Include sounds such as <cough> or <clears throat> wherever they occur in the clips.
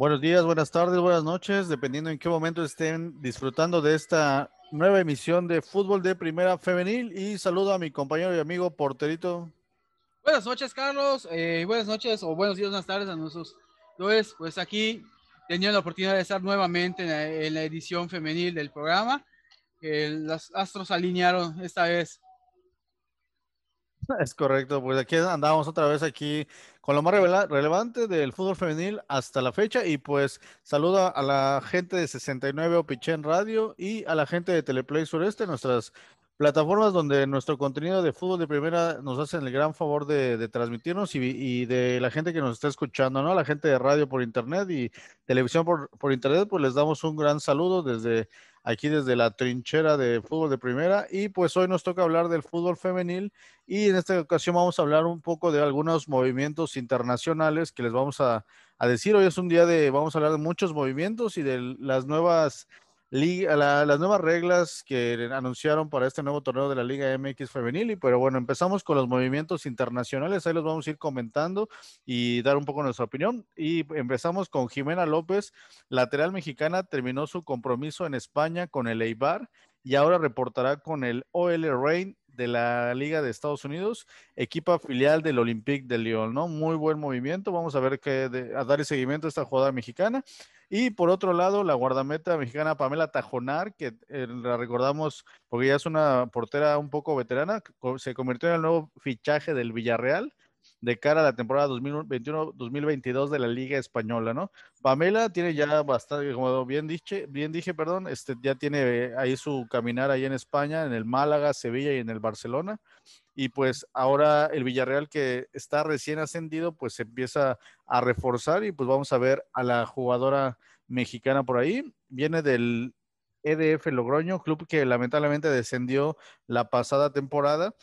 Buenos días, buenas tardes, buenas noches, dependiendo en qué momento estén disfrutando de esta nueva emisión de Fútbol de Primera Femenil. Y saludo a mi compañero y amigo Porterito. Buenas noches, Carlos. Eh, buenas noches o buenos días, buenas tardes a nuestros. Entonces, pues aquí tenía la oportunidad de estar nuevamente en la, edición femenil del programa. los astros alinearon esta vez Es correcto, pues aquí andamos otra vez aquí con lo más relevante del fútbol femenil hasta la fecha y pues saluda a la gente de 69 Opichen Radio y a la gente de Teleplay Sureste, nuestras plataformas donde nuestro contenido de fútbol de primera nos hacen el gran favor de, transmitirnos y, de la gente que nos está escuchando, ¿no? La gente de radio por internet y televisión por, por internet, pues les damos un gran saludo desde aquí desde la trinchera de fútbol de primera y pues hoy nos toca hablar del fútbol femenil y en esta ocasión vamos a hablar un poco de algunos movimientos internacionales que les vamos a, decir. Hoy es un día de, vamos a hablar de muchos movimientos y de las nuevas Liga, las nuevas reglas que anunciaron para este nuevo torneo de la Liga MX femenil. Y pero bueno, empezamos con los movimientos internacionales. Ahí los vamos a ir comentando y dar un poco nuestra opinión. Y empezamos con Jimena López, lateral mexicana, terminó su compromiso en España con el Eibar y ahora reportará con el OL Reign de la Liga de Estados Unidos, equipo filial del Olympique de Lyon, ¿no? Muy buen movimiento. Vamos a ver qué, a dar seguimiento a esta jugada mexicana. Y por otro lado, la guardameta mexicana Pamela Tajonar, que eh, la recordamos porque ya es una portera un poco veterana, se convirtió en el nuevo fichaje del Villarreal de cara a la temporada 2021-2022 de la Liga Española, ¿no? Pamela tiene ya bastante, como bien dije, bien dije, perdón, este, ya tiene ahí su caminar ahí en España, en el Málaga, Sevilla y en el Barcelona. Y pues ahora el Villarreal que está recién ascendido, pues empieza a reforzar y pues vamos a ver a la jugadora mexicana por ahí. Viene del EDF Logroño, club que lamentablemente descendió la pasada temporada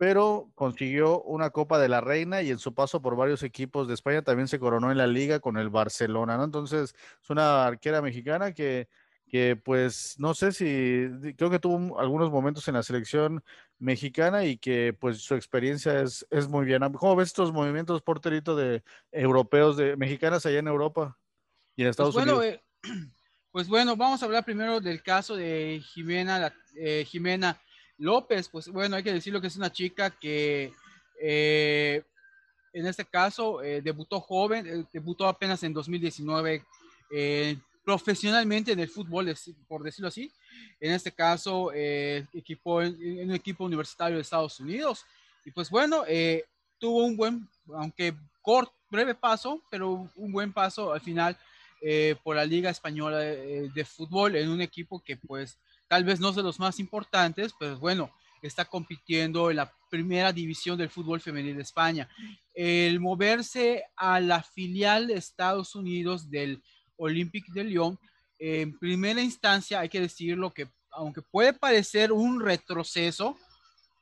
pero consiguió una Copa de la Reina y en su paso por varios equipos de España también se coronó en la liga con el Barcelona, ¿no? Entonces es una arquera mexicana que, que pues no sé si, creo que tuvo algunos momentos en la selección mexicana y que pues su experiencia es, es muy bien. ¿Cómo ves estos movimientos, porterito, de europeos, de mexicanas allá en Europa y en pues Estados Unidos? Eh, <clears throat> pues bueno, vamos a hablar primero del caso de Jimena, eh, Jimena López, pues bueno, hay que decirlo que es una chica que eh, en este caso eh, debutó joven, eh, debutó apenas en 2019 profesionalmente en el fútbol, por decirlo así. En este caso, equipo, en, un equipo universitario de Estados Unidos. Y pues bueno, tuvo un buen, aunque corto, breve paso, pero un buen paso al final por la Liga Española de Fútbol en un equipo que pues tal vez no de los más importantes, pero bueno, está compitiendo en la primera división del fútbol femenil de España. El moverse a la filial de Estados Unidos del Olympique de Lyon, en primera instancia hay que decirlo que aunque puede parecer un retroceso,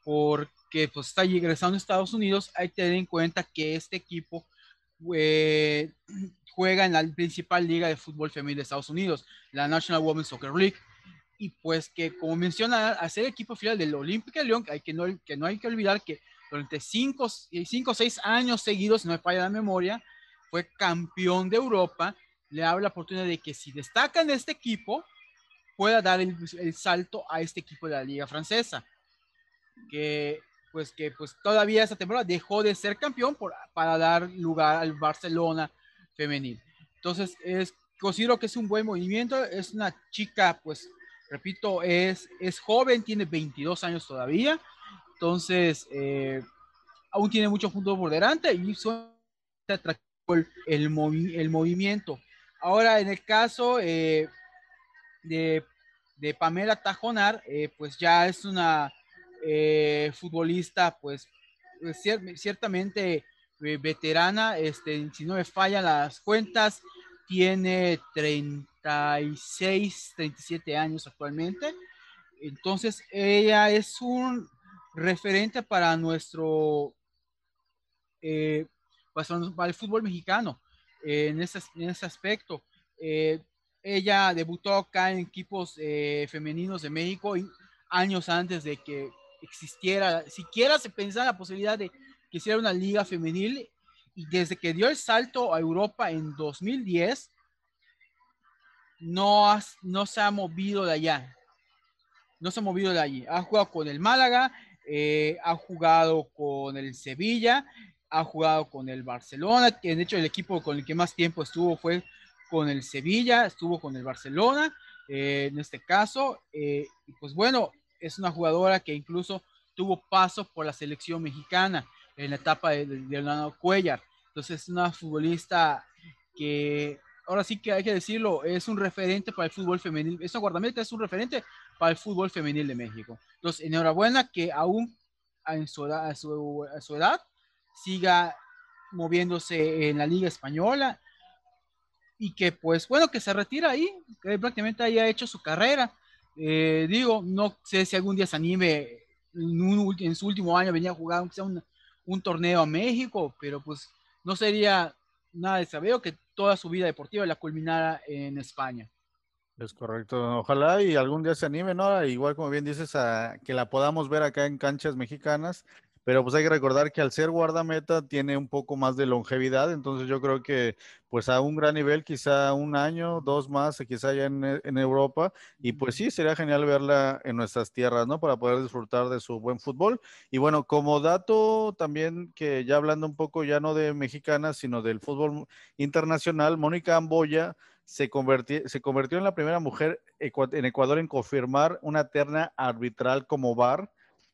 porque pues, está ingresando a Estados Unidos, hay que tener en cuenta que este equipo eh, juega en la principal liga de fútbol femenil de Estados Unidos, la National Women's Soccer League y pues que como menciona, hacer equipo final del Olímpica de León, que, no, que no hay que olvidar que durante cinco o seis años seguidos, no me falla la memoria, fue campeón de Europa, le abre la oportunidad de que si destaca en este equipo, pueda dar el, salto a este equipo de la liga francesa, que pues que pues todavía esta temporada dejó de ser campeón por, para dar lugar al Barcelona femenil. Entonces, es, considero que es un buen movimiento, es una chica pues repito, es, es joven, tiene 22 años todavía, entonces eh, aún tiene mucho fútbol por delante y son atractivo el, el, movimiento. Ahora, en el caso eh, de, de, Pamela Tajonar, eh, pues ya es una futbolista, pues, ciertamente veterana, este, si no me fallan las cuentas, tiene 36, 37 años actualmente. Entonces, ella es un referente para nuestro, eh, para el fútbol mexicano eh, en, ese, en ese aspecto. Eh, ella debutó acá en equipos femeninos de México años antes de que existiera, siquiera se pensaba la posibilidad de que hiciera una liga femenil y desde que dio el salto a Europa en 2010, no, no se ha movido de allá. No se ha movido de allí. Ha jugado con el Málaga, eh, ha jugado con el Sevilla, ha jugado con el Barcelona. De hecho, el equipo con el que más tiempo estuvo fue con el Sevilla, estuvo con el Barcelona, eh, en este caso. Eh, y pues bueno, es una jugadora que incluso tuvo paso por la selección mexicana en la etapa de, Leonardo Cuellar. Entonces es una futbolista que ahora sí que hay que decirlo, es un referente para el fútbol femenil. Esa guardameta es un referente para el fútbol femenil de México. Entonces, enhorabuena que aún en a su edad siga moviéndose en la Liga Española y que pues bueno, que se retira ahí, que prácticamente haya hecho su carrera. Eh, digo, no sé si algún día se anime, en, su último año venía a jugar un, un, torneo a México, pero pues no sería nada de saber que toda su vida deportiva la culminara en España. Es correcto, ojalá y algún día se anime, ¿no? Igual como bien dices, a que la podamos ver acá en canchas mexicanas pero pues hay que recordar que al ser guardameta tiene un poco más de longevidad, entonces yo creo que pues a un gran nivel, quizá un año, dos más, quizá ya en, en, Europa, y pues sí, sería genial verla en nuestras tierras, ¿no? Para poder disfrutar de su buen fútbol. Y bueno, como dato también que ya hablando un poco ya no de mexicana, sino del fútbol internacional, Mónica Amboya se convirtió, se convirtió en la primera mujer en Ecuador en confirmar una terna arbitral como VAR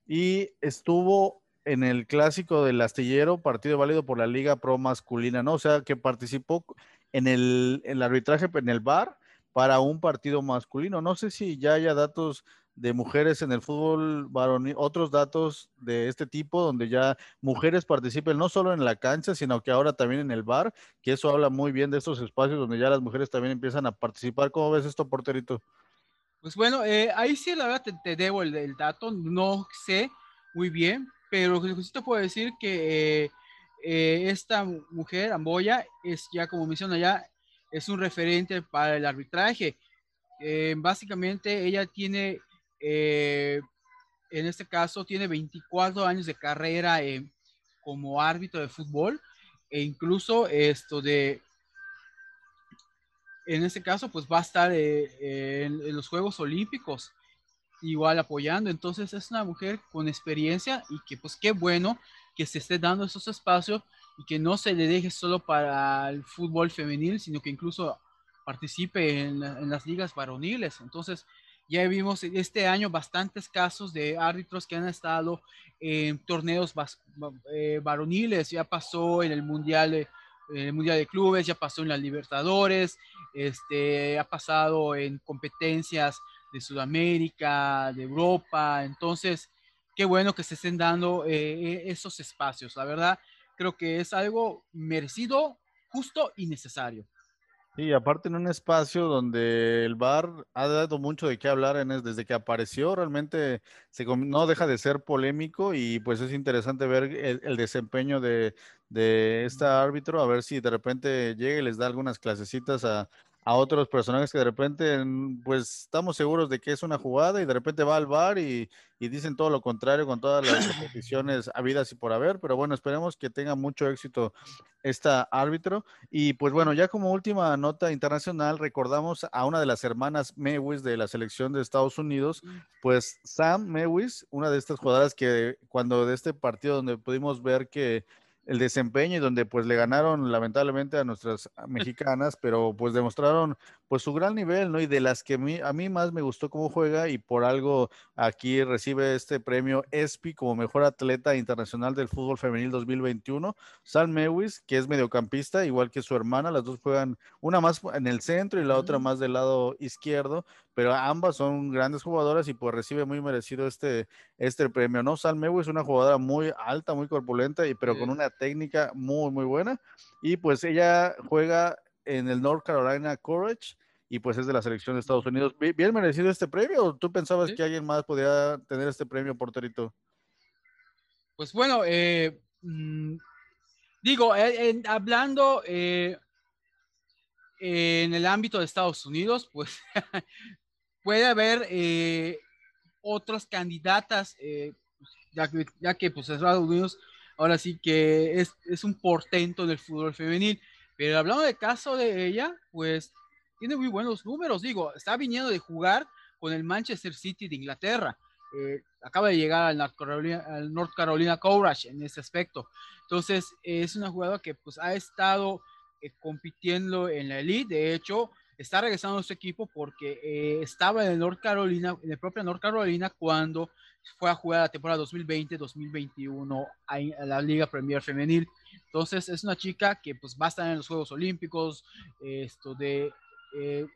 y estuvo en el clásico del astillero, partido válido por la Liga Pro masculina, ¿no? O sea, que participó en el, el arbitraje, en el bar, para un partido masculino. No sé si ya haya datos de mujeres en el fútbol varonil, otros datos de este tipo, donde ya mujeres participen no solo en la cancha, sino que ahora también en el bar, que eso habla muy bien de estos espacios donde ya las mujeres también empiezan a participar. ¿Cómo ves esto, porterito? Pues bueno, eh, ahí sí la verdad te, debo el, dato, no sé muy bien, pero sí te puedo decir que eh, esta mujer, Amboya, es ya como menciona ya, es un referente para el arbitraje. Eh, básicamente ella tiene, eh, en este caso, tiene 24 años de carrera como árbitro de fútbol e incluso esto de, en este caso, pues va a estar en los Juegos Olímpicos igual apoyando. Entonces es una mujer con experiencia y que pues qué bueno que se esté dando esos espacios y que no se le deje solo para el fútbol femenil, sino que incluso participe en, las ligas varoniles. Entonces ya vimos este año bastantes casos de árbitros que han estado en torneos eh, varoniles. Ya pasó en el Mundial de, el Mundial de Clubes, ya pasó en las Libertadores, este, ha pasado en competencias de Sudamérica, de Europa. Entonces, qué bueno que se estén dando eh, esos espacios. La verdad, creo que es algo merecido, justo y necesario. Y aparte en un espacio donde el bar ha dado mucho de qué hablar en desde que apareció, realmente se, no deja de ser polémico y pues es interesante ver el, desempeño de, de árbitro, a ver si de repente llega y les da algunas clasecitas a, a otros personajes que de repente, pues estamos seguros de que es una jugada y de repente va al bar y, dicen todo lo contrario con todas las <laughs> competiciones habidas y por haber, pero bueno, esperemos que tenga mucho éxito esta árbitro. Y pues bueno, ya como última nota internacional, recordamos a una de las hermanas Mewis de la selección de Estados Unidos, mm. pues Sam Mewis, una de estas jugadoras que cuando de este partido donde pudimos ver que el desempeño y donde pues le ganaron lamentablemente a nuestras <laughs> mexicanas, pero pues demostraron pues su gran nivel, ¿no? Y de las que a mí, más me gustó cómo juega y por algo aquí recibe este premio ESPI como mejor atleta internacional del fútbol femenil 2021, Sal Mewis, que es mediocampista, igual que su hermana, las dos juegan una más en el centro y la otra más del lado izquierdo, pero ambas son grandes jugadoras y pues recibe muy merecido este, este premio, ¿no? Sal Mewis es una jugadora muy alta, muy corpulenta, y, pero con una técnica muy, muy buena. Y pues ella juega en el North Carolina Courage y pues es de la selección de Estados Unidos. ¿Bien merecido este premio o tú pensabas que alguien más podía tener este premio, porterito? Pues bueno, eh, mm, digo, eh, hablando eh, en el ámbito de Estados Unidos, pues <laughs> puede haber otras candidatas, ya que, ya, que, pues Estados Unidos ahora sí que es, es un portento del fútbol femenil. Pero hablando del caso de ella, pues tiene muy buenos números, digo, está viniendo de jugar con el Manchester City de Inglaterra. Eh, acaba de llegar al North Carolina, al North Carolina Courage en ese aspecto. Entonces, es una jugadora que pues ha estado eh, compitiendo en la elite. De hecho, está regresando a su equipo porque eh, estaba en el North Carolina, en el propio North Carolina cuando fue a jugar la temporada 2020-2021 a, la Liga Premier Femenil. Entonces es una chica que pues va a estar en los Juegos Olímpicos, esto de, eh,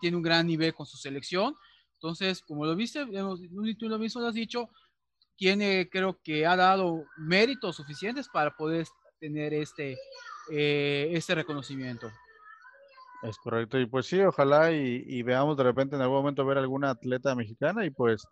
tiene un gran nivel con su selección. Entonces, como lo viste, tú lo mismo lo has dicho, tiene, creo que ha dado méritos suficientes para poder tener este, eh, este reconocimiento. Es correcto, y pues sí, ojalá y, veamos de repente en algún momento ver alguna atleta mexicana y pues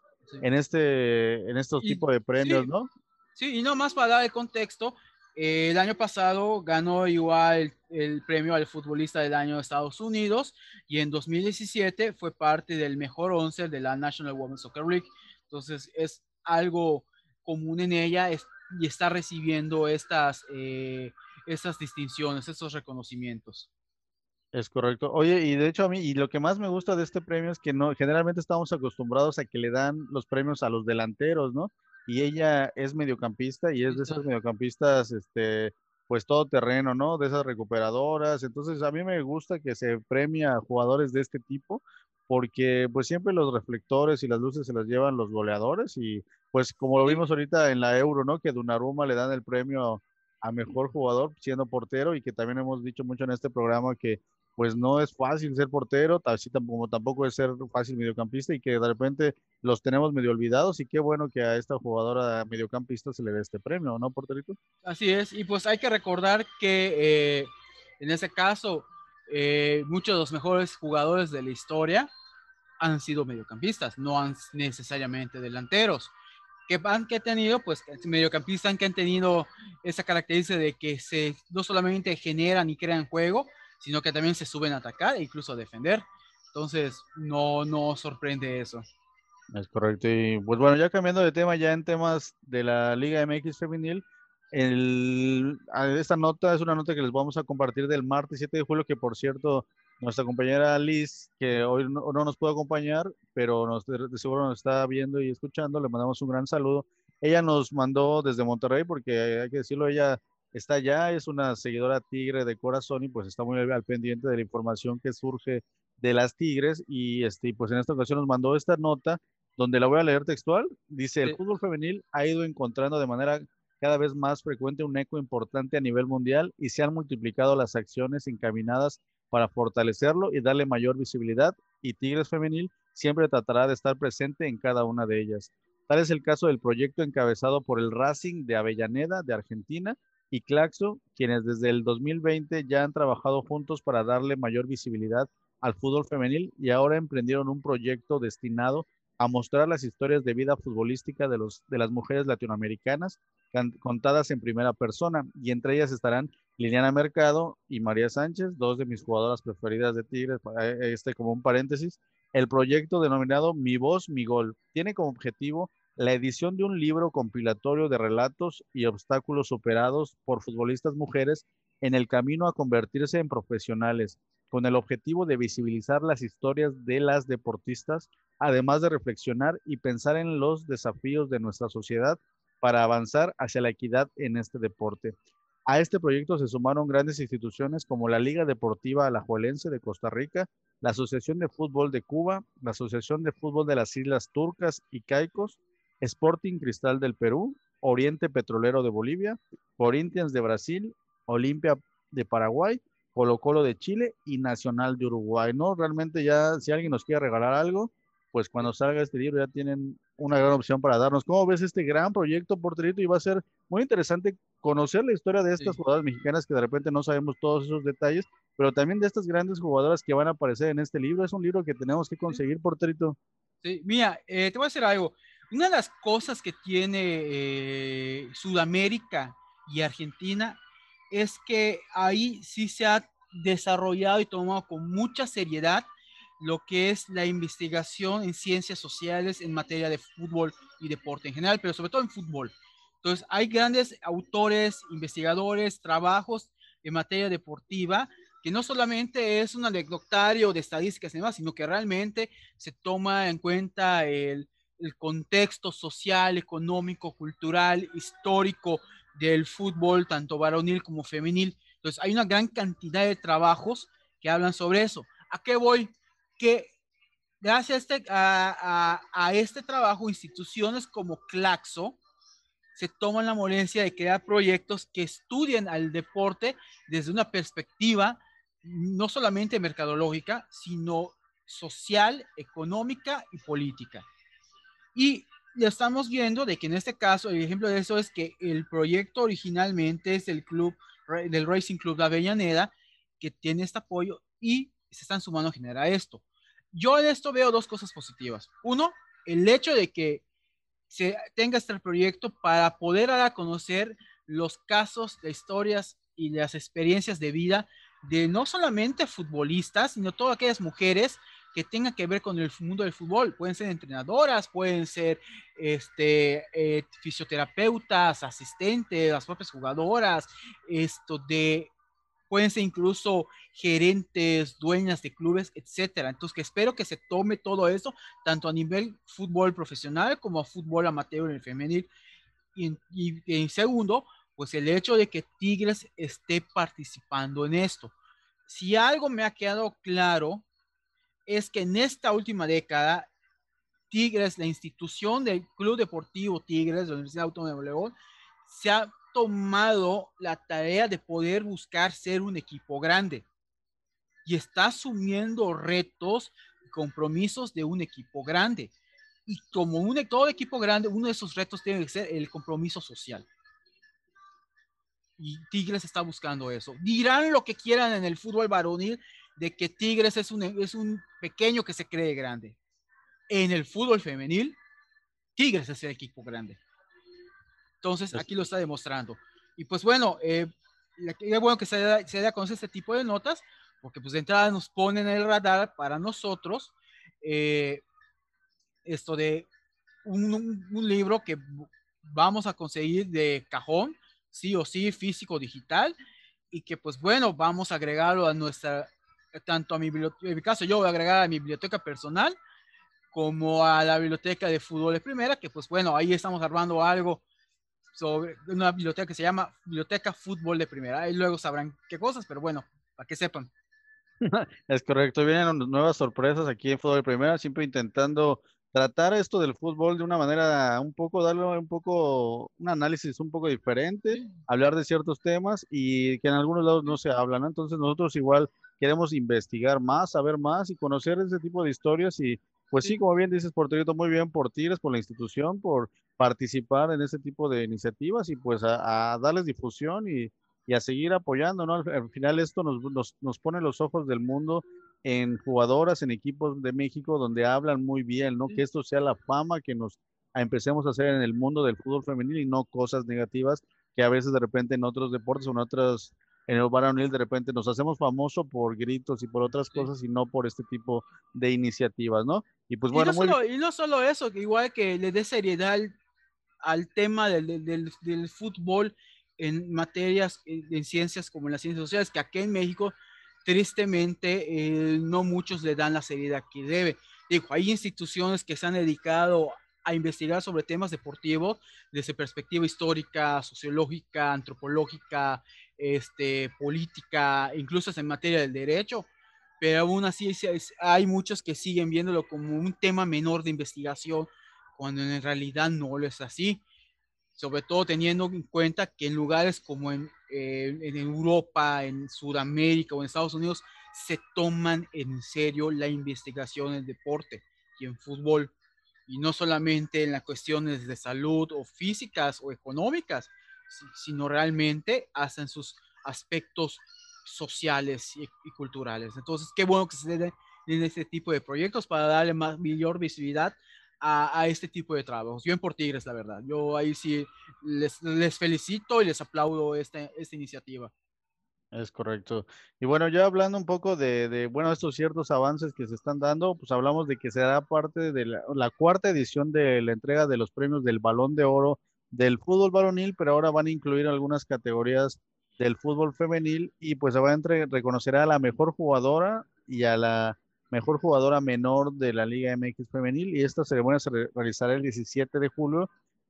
en este en estos tipos de premios, ¿no? Sí, y no más para dar el contexto, eh, el año pasado ganó igual el, premio al futbolista del año de Estados Unidos y en 2017 fue parte del mejor once de la National Women's Soccer League. Entonces es algo común en ella y está recibiendo estas, eh, estas distinciones, estos reconocimientos. Es correcto. Oye, y de hecho a mí, y lo que más me gusta de este premio es que no, generalmente estamos acostumbrados a que le dan los premios a los delanteros, ¿no? Y ella es mediocampista y es de esas mediocampistas, este, pues todo terreno, ¿no? De esas recuperadoras. Entonces a mí me gusta que se premia a jugadores de este tipo porque pues siempre los reflectores y las luces se las llevan los goleadores y pues como lo vimos ahorita en la Euro, ¿no? Que Dunaruma le dan el premio a mejor jugador siendo portero y que también hemos dicho mucho en este programa que pues no es fácil ser portero, así como tampoco es ser fácil mediocampista y que de repente los tenemos medio olvidados y qué bueno que a esta jugadora mediocampista se le dé este premio, ¿no, porterito? Así es, y pues hay que recordar que eh, en ese caso eh, muchos de los mejores jugadores de la historia han sido mediocampistas, no han necesariamente delanteros. que han que tenido? Pues mediocampistas que han tenido esa característica de que se no solamente generan y crean juego, sino que también se suben a atacar e incluso a defender. Entonces, no, no sorprende eso. Es correcto. Y pues bueno, ya cambiando de tema, ya en temas de la Liga MX Femenil, el, esta nota es una nota que les vamos a compartir del martes 7 de julio, que por cierto, nuestra compañera Liz, que hoy no, nos puede acompañar, pero nos, de, seguro nos está viendo y escuchando, le mandamos un gran saludo. Ella nos mandó desde Monterrey, porque hay que decirlo, ella está allá, es una seguidora tigre de corazón y pues está muy al pendiente de la información que surge de las tigres y este, pues en esta ocasión nos mandó esta nota donde la voy a leer textual. Dice, el fútbol femenil ha ido encontrando de manera cada vez más frecuente un eco importante a nivel mundial y se han multiplicado las acciones encaminadas para fortalecerlo y darle mayor visibilidad y Tigres Femenil siempre tratará de estar presente en cada una de ellas. Tal es el caso del proyecto encabezado por el Racing de Avellaneda de Argentina, y Claxo, quienes desde el 2020 ya han trabajado juntos para darle mayor visibilidad al fútbol femenil y ahora emprendieron un proyecto destinado a mostrar las historias de vida futbolística de, los, de las mujeres latinoamericanas contadas en primera persona y entre ellas estarán Liliana Mercado y María Sánchez, dos de mis jugadoras preferidas de Tigres, este como un paréntesis. El proyecto denominado Mi Voz, Mi Gol tiene como objetivo la edición de un libro compilatorio de relatos y obstáculos superados por futbolistas mujeres en el camino a convertirse en profesionales, con el objetivo de visibilizar las historias de las deportistas, además de reflexionar y pensar en los desafíos de nuestra sociedad para avanzar hacia la equidad en este deporte. A este proyecto se sumaron grandes instituciones como la Liga Deportiva Alajuelense de Costa Rica, la Asociación de Fútbol de Cuba, la Asociación de Fútbol de las Islas Turcas y Caicos, Sporting Cristal del Perú, Oriente Petrolero de Bolivia, Corinthians de Brasil, Olimpia de Paraguay, Colo Colo de Chile y Nacional de Uruguay, ¿no? Realmente ya, si alguien nos quiere regalar algo, pues cuando salga este libro ya tienen una gran opción para darnos. ¿Cómo ves este gran proyecto, Porterito? Y va a ser muy interesante conocer la historia de estas jugadoras mexicanas que de repente no sabemos todos esos detalles, pero también de estas grandes jugadoras que van a aparecer en este libro. Es un libro que tenemos que conseguir, Porterito. Sí, mira, eh, te voy a decir algo. Una de las cosas que tiene eh, Sudamérica y Argentina es que ahí sí se ha desarrollado y tomado con mucha seriedad lo que es la investigación en ciencias sociales en materia de fútbol y deporte en general, pero sobre todo en fútbol. Entonces, hay grandes autores, investigadores, trabajos en materia deportiva que no solamente es un anecdotario de estadísticas y demás, sino que realmente se toma en cuenta el, el contexto social, económico, cultural, histórico del fútbol, tanto varonil como femenil. Entonces, hay una gran cantidad de trabajos que hablan sobre eso. ¿A qué voy? Que gracias a este, a, este trabajo, instituciones como Claxo se toman la molestia de crear proyectos que estudien al deporte desde una perspectiva no solamente mercadológica, sino social, económica y política. Y estamos viendo de que en este caso, el ejemplo de eso es que el proyecto originalmente es del club, del Racing Club de Avellaneda, que tiene este apoyo y se están sumando a generar esto. Yo en esto veo dos cosas positivas. Uno, el hecho de que se tenga este proyecto para poder dar a conocer los casos, de historias y las experiencias de vida de no solamente futbolistas, sino todas aquellas mujeres que tengan que ver con el mundo del fútbol. Pueden ser entrenadoras, pueden ser este, eh, fisioterapeutas, asistentes, las propias jugadoras, esto de, pueden ser incluso gerentes, dueñas de clubes, etcétera. Entonces, que espero que se tome todo eso, tanto a nivel fútbol profesional como a fútbol amateur en el femenil. Y, y, y en segundo, pues el hecho de que Tigres esté participando en esto. Si algo me ha quedado claro es que en esta última década, Tigres, la institución del Club Deportivo Tigres de la Universidad Autónoma de León, se ha tomado la tarea de poder buscar ser un equipo grande y está asumiendo retos y compromisos de un equipo grande. Y como un, todo equipo grande, uno de esos retos tiene que ser el compromiso social. Y Tigres está buscando eso. Dirán lo que quieran en el fútbol varonil, de que Tigres es un, es un pequeño que se cree grande. En el fútbol femenil, Tigres es el equipo grande. Entonces, aquí lo está demostrando. Y pues bueno, eh, es bueno que se dé, se conocer este tipo de notas, porque pues de entrada nos ponen el radar para nosotros eh, esto de un, un, un, libro que vamos a conseguir de cajón, sí o sí, físico, digital, y que pues bueno, vamos a agregarlo a nuestra tanto a mi biblioteca, en mi caso yo voy a agregar a mi biblioteca personal como a la biblioteca de fútbol de primera, que pues bueno, ahí estamos armando algo sobre una biblioteca que se llama Biblioteca Fútbol de Primera. Ahí luego sabrán qué cosas, pero bueno, para que sepan. <laughs> Es correcto, vienen nuevas sorpresas aquí en Fútbol de Primera, siempre intentando tratar esto del fútbol de una manera un poco, darle un poco, un análisis un poco diferente, hablar de ciertos temas y que en algunos lados no se hablan, ¿no? Entonces nosotros igual queremos investigar más, saber más y conocer ese tipo de historias y pues sí, como bien dices, Porterito, muy bien por Tigres, por la institución, por participar en ese tipo de iniciativas y pues a, a darles difusión y, y, a seguir apoyando, ¿no? Al, al final esto nos, nos, nos, pone los ojos del mundo en jugadoras, en equipos de México donde hablan muy bien, ¿no? Que esto sea la fama que nos empecemos a hacer en el mundo del fútbol femenil y no cosas negativas que a veces de repente en otros deportes o en otras en el varonil de repente nos hacemos famosos por gritos y por otras sí. cosas y no por este tipo de iniciativas, ¿no? Y pues bueno, y no, muy... solo, y no solo eso, que igual que le dé seriedad al, al tema del, del, del, fútbol en materias, en, en, ciencias como en las ciencias sociales, que aquí en México, tristemente, eh, no muchos le dan la seriedad que debe. Digo, hay instituciones que se han dedicado a investigar sobre temas deportivos desde perspectiva histórica, sociológica, antropológica, este, política, incluso en materia del derecho, pero aún así hay muchos que siguen viéndolo como un tema menor de investigación, cuando en realidad no lo es así, sobre todo teniendo en cuenta que en lugares como en, eh, en Europa, en Sudamérica o en Estados Unidos, se toman en serio la investigación en deporte y en fútbol y no solamente en las cuestiones de salud o físicas o económicas, sino realmente hasta en sus aspectos sociales y, culturales. Entonces, qué bueno que se den en este tipo de proyectos para darle más, mayor visibilidad a, este tipo de trabajos. Yo en por Tigres, la verdad. Yo ahí sí les, felicito y les aplaudo esta, esta iniciativa. Es correcto. Y bueno, ya hablando un poco de, de, bueno, estos ciertos avances que se están dando, pues hablamos de que será parte de la, cuarta edición de la entrega de los premios del Balón de Oro del fútbol varonil, pero ahora van a incluir algunas categorías del fútbol femenil y pues se va a entre, reconocerá a la mejor jugadora y a la mejor jugadora menor de la Liga MX femenil y esta ceremonia se realizará el 17 de julio,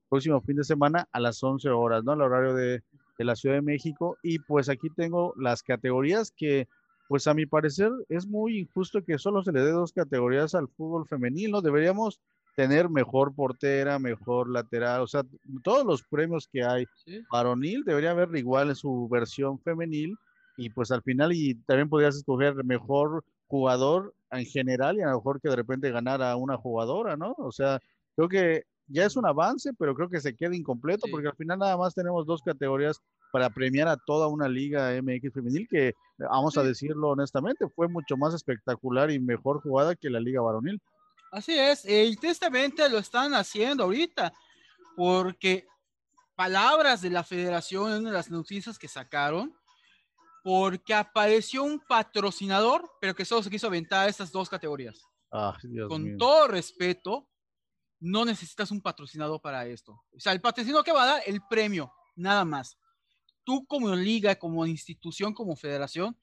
próximo fin de semana a las 11 horas, ¿no? Al horario de, de la Ciudad de México y pues aquí tengo las categorías que pues a mi parecer es muy injusto que solo se le dé dos categorías al fútbol femenil, ¿no? Deberíamos tener mejor portera, mejor lateral, o sea, todos los premios que hay varonil debería haber igual en su versión femenil y pues al final y también podrías escoger mejor jugador en general y a lo mejor que de repente ganara una jugadora, ¿no? O sea, creo que ya es un avance, pero creo que se queda incompleto porque al final nada más tenemos dos categorías para premiar a toda una liga MX femenil que, vamos a decirlo honestamente, fue mucho más espectacular y mejor jugada que la liga varonil. Así es, y tristemente lo están haciendo ahorita, porque palabras de la federación en las noticias que sacaron, porque apareció un patrocinador, pero que solo se quiso aventar estas dos categorías. Ah, Con todo respeto, no necesitas un patrocinador para esto. O sea, el patrocinador que va a dar el premio, nada más. Tú como liga, como institución, como federación,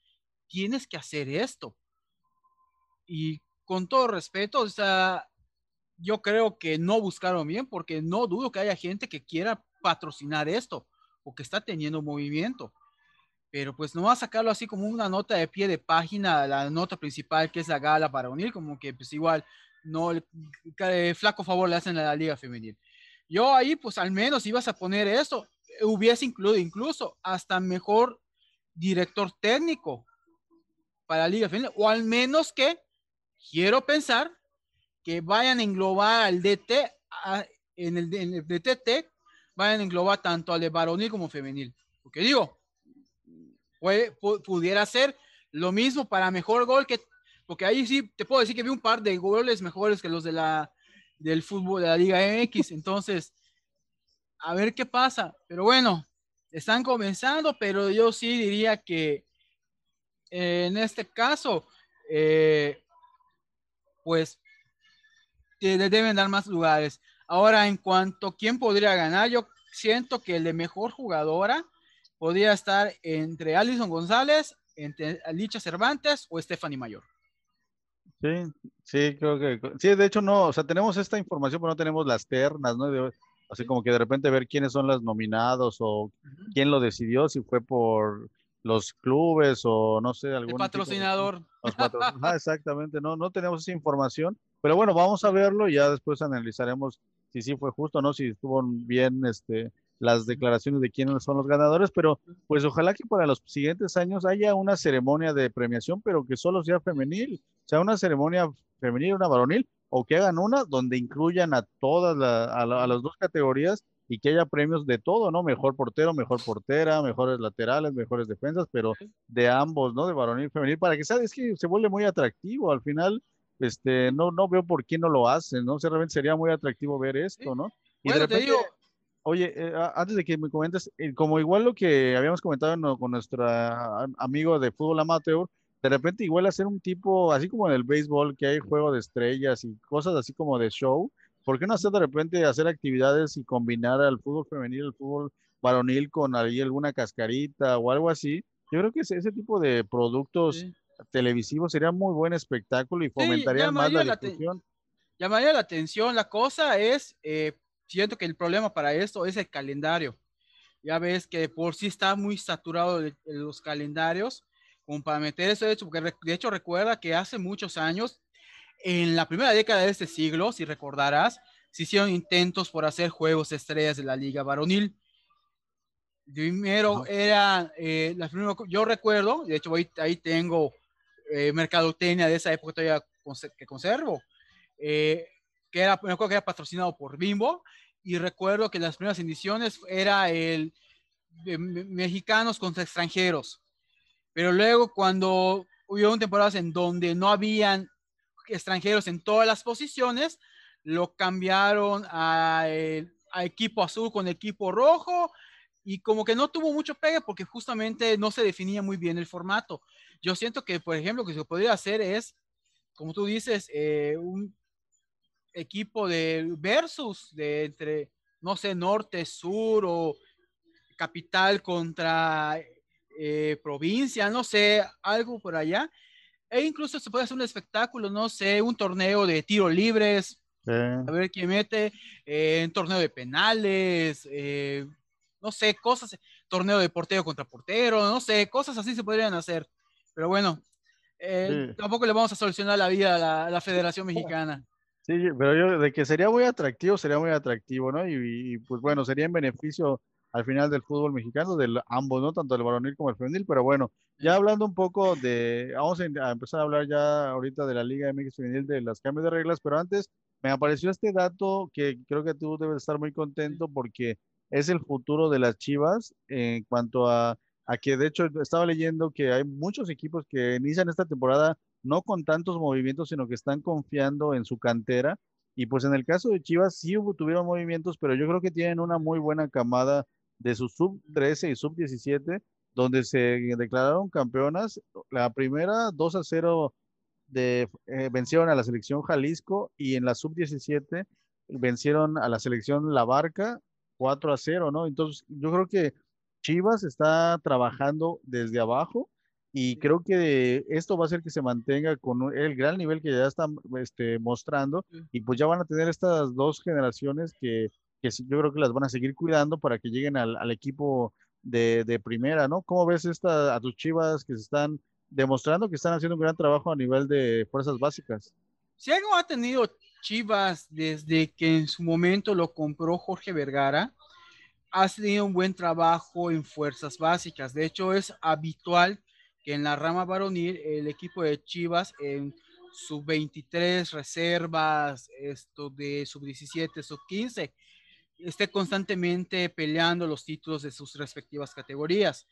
tienes que hacer esto. Y con todo respeto, o sea, yo creo que no buscaron bien porque no dudo que haya gente que quiera patrocinar esto o que está teniendo movimiento. Pero pues no va a sacarlo así como una nota de pie de página, la nota principal que es la gala para unir, como que pues igual no, el, flaco favor le hacen a la liga femenil. Yo ahí pues al menos ibas a poner eso, hubiese incluido incluso hasta mejor director técnico para la liga femenil, o al menos que quiero pensar que vayan a englobar al DT, en, el, en, DTT, vayan a englobar tanto al de varonil como femenil. Porque digo, puede, pudiera ser lo mismo para mejor gol que, porque ahí sí te puedo decir que vi un par de goles mejores que los de la, del fútbol de la Liga MX. Entonces, a ver qué pasa. Pero bueno, están comenzando, pero yo sí diría que en este caso, eh, pues le deben dar más lugares. Ahora, en cuanto a quién podría ganar, yo siento que el de mejor jugadora podría estar entre Alison González, entre Alicia Cervantes o Stephanie Mayor. Sí, sí, creo que sí, de hecho no, o sea, tenemos esta información, pero no tenemos las ternas, ¿no? así como que de repente ver quiénes son los nominados o quién lo decidió, si fue por los clubes o no sé, algún... El patrocinador. <laughs> exactamente, no, no tenemos esa información, pero bueno, vamos a verlo y ya después analizaremos si sí fue justo o no, si estuvo bien este, las declaraciones de quiénes son los ganadores, pero pues ojalá que para los siguientes años haya una ceremonia de premiación, pero que solo sea femenil, sea una ceremonia femenil, una varonil, o que hagan una donde incluyan a todas, a, a las dos categorías y que haya premios de todo, ¿no? Mejor portero, mejor portera, mejores laterales, mejores defensas, pero de ambos, ¿no? De varonil y femenil, para que sea, es que se vuelve muy atractivo. Al final, este, no, no veo por qué no lo hacen, ¿no? O sea, realmente sería muy atractivo ver esto, ¿no? Y de repente, digo... Oye, eh, antes de que me comentes, eh, como igual lo que habíamos comentado con nuestro amigo de fútbol amateur, de repente igual hacer un tipo, así como en el béisbol, que hay juego de estrellas y cosas así como de show, ¿por qué no hacer de repente hacer actividades y combinar al fútbol femenil, el fútbol varonil con ahí alguna cascarita o algo así? Yo creo que ese, ese tipo de productos televisivos sería muy buen espectáculo y fomentaría más la, discusión. llamaría la atención. La cosa es, eh, siento que el problema para esto es el calendario. Ya ves que por sí está muy saturado los calendarios como para meter eso de hecho, porque de hecho recuerda que hace muchos años en la primera década de este siglo, si recordarás, se hicieron intentos por hacer juegos estrellas de la liga varonil. Primero era, eh, la yo recuerdo, de hecho ahí, tengo eh, mercadotecnia de esa época todavía que conservo, eh, que era, me acuerdo que era patrocinado por Bimbo, y recuerdo que las primeras ediciones era el de mexicanos contra extranjeros. Pero luego cuando hubo temporadas en donde no habían extranjeros en todas las posiciones, lo cambiaron a, equipo azul con equipo rojo y como que no tuvo mucho pegue porque justamente no se definía muy bien el formato. Yo siento que, por ejemplo, lo que se podría hacer es, como tú dices, eh, un equipo de versus de entre, no sé, norte, sur o capital contra eh, provincia, no sé, algo por allá. E incluso se puede hacer un espectáculo, no sé, un torneo de tiro libres, a ver quién mete, eh, un torneo de penales, eh, no sé, cosas, torneo de portero contra portero, no sé, cosas así se podrían hacer. Pero bueno, tampoco le vamos a solucionar la vida a la, Federación Mexicana. Sí, pero yo de que sería muy atractivo, sería muy atractivo, ¿no? y pues bueno, sería en beneficio al final del fútbol mexicano, de ambos, ¿no? Tanto el varonil como el femenil, pero bueno, ya hablando un poco de, vamos a, empezar a hablar ya ahorita de la Liga MX femenil, de los cambios de reglas, pero antes me apareció este dato que creo que tú debes estar muy contento porque es el futuro de las Chivas en cuanto a, a que de hecho estaba leyendo que hay muchos equipos que inician esta temporada no con tantos movimientos, sino que están confiando en su cantera. Y pues en el caso de Chivas sí hubo, tuvieron movimientos, pero yo creo que tienen una muy buena camada de su sub 13 y sub 17, donde se declararon campeonas. La primera 2 a 0 de, eh, vencieron a la selección Jalisco y en la sub 17 vencieron a la selección La Barca 4 a 0, ¿no? Entonces yo creo que Chivas está trabajando desde abajo y creo que esto va a hacer que se mantenga con el gran nivel que ya están este, mostrando y pues ya van a tener estas dos generaciones que que yo creo que las van a seguir cuidando para que lleguen al, equipo de, de, primera, ¿no? ¿Cómo ves esta, a tus chivas que se están demostrando que están haciendo un gran trabajo a nivel de fuerzas básicas? Si algo ha tenido Chivas desde que en su momento lo compró Jorge Vergara, ha tenido un buen trabajo en fuerzas básicas. De hecho, es habitual que en la rama varonil el equipo de Chivas en sub 23 reservas, esto de sub 17, sub 15, esté constantemente peleando los títulos de sus respectivas categorías.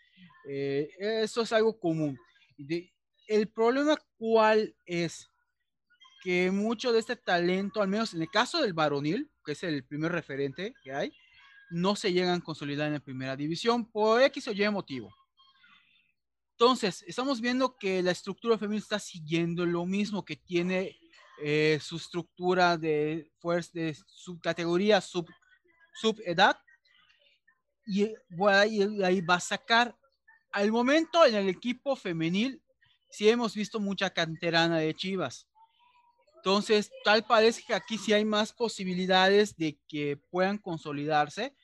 Eh, eso es algo común. el problema cuál es que mucho de este talento, al menos en el caso del varonil, que es el primer referente que hay, no se llegan a consolidar en la primera división por X o Y motivo. Entonces, estamos viendo que la estructura femenina está siguiendo lo mismo que tiene eh, su estructura de de subcategoría, sub subedad y ahí, ahí va a sacar. Al momento en el equipo femenil sí hemos visto mucha canterana de Chivas. Entonces, tal parece que aquí sí hay más posibilidades de que puedan consolidarse,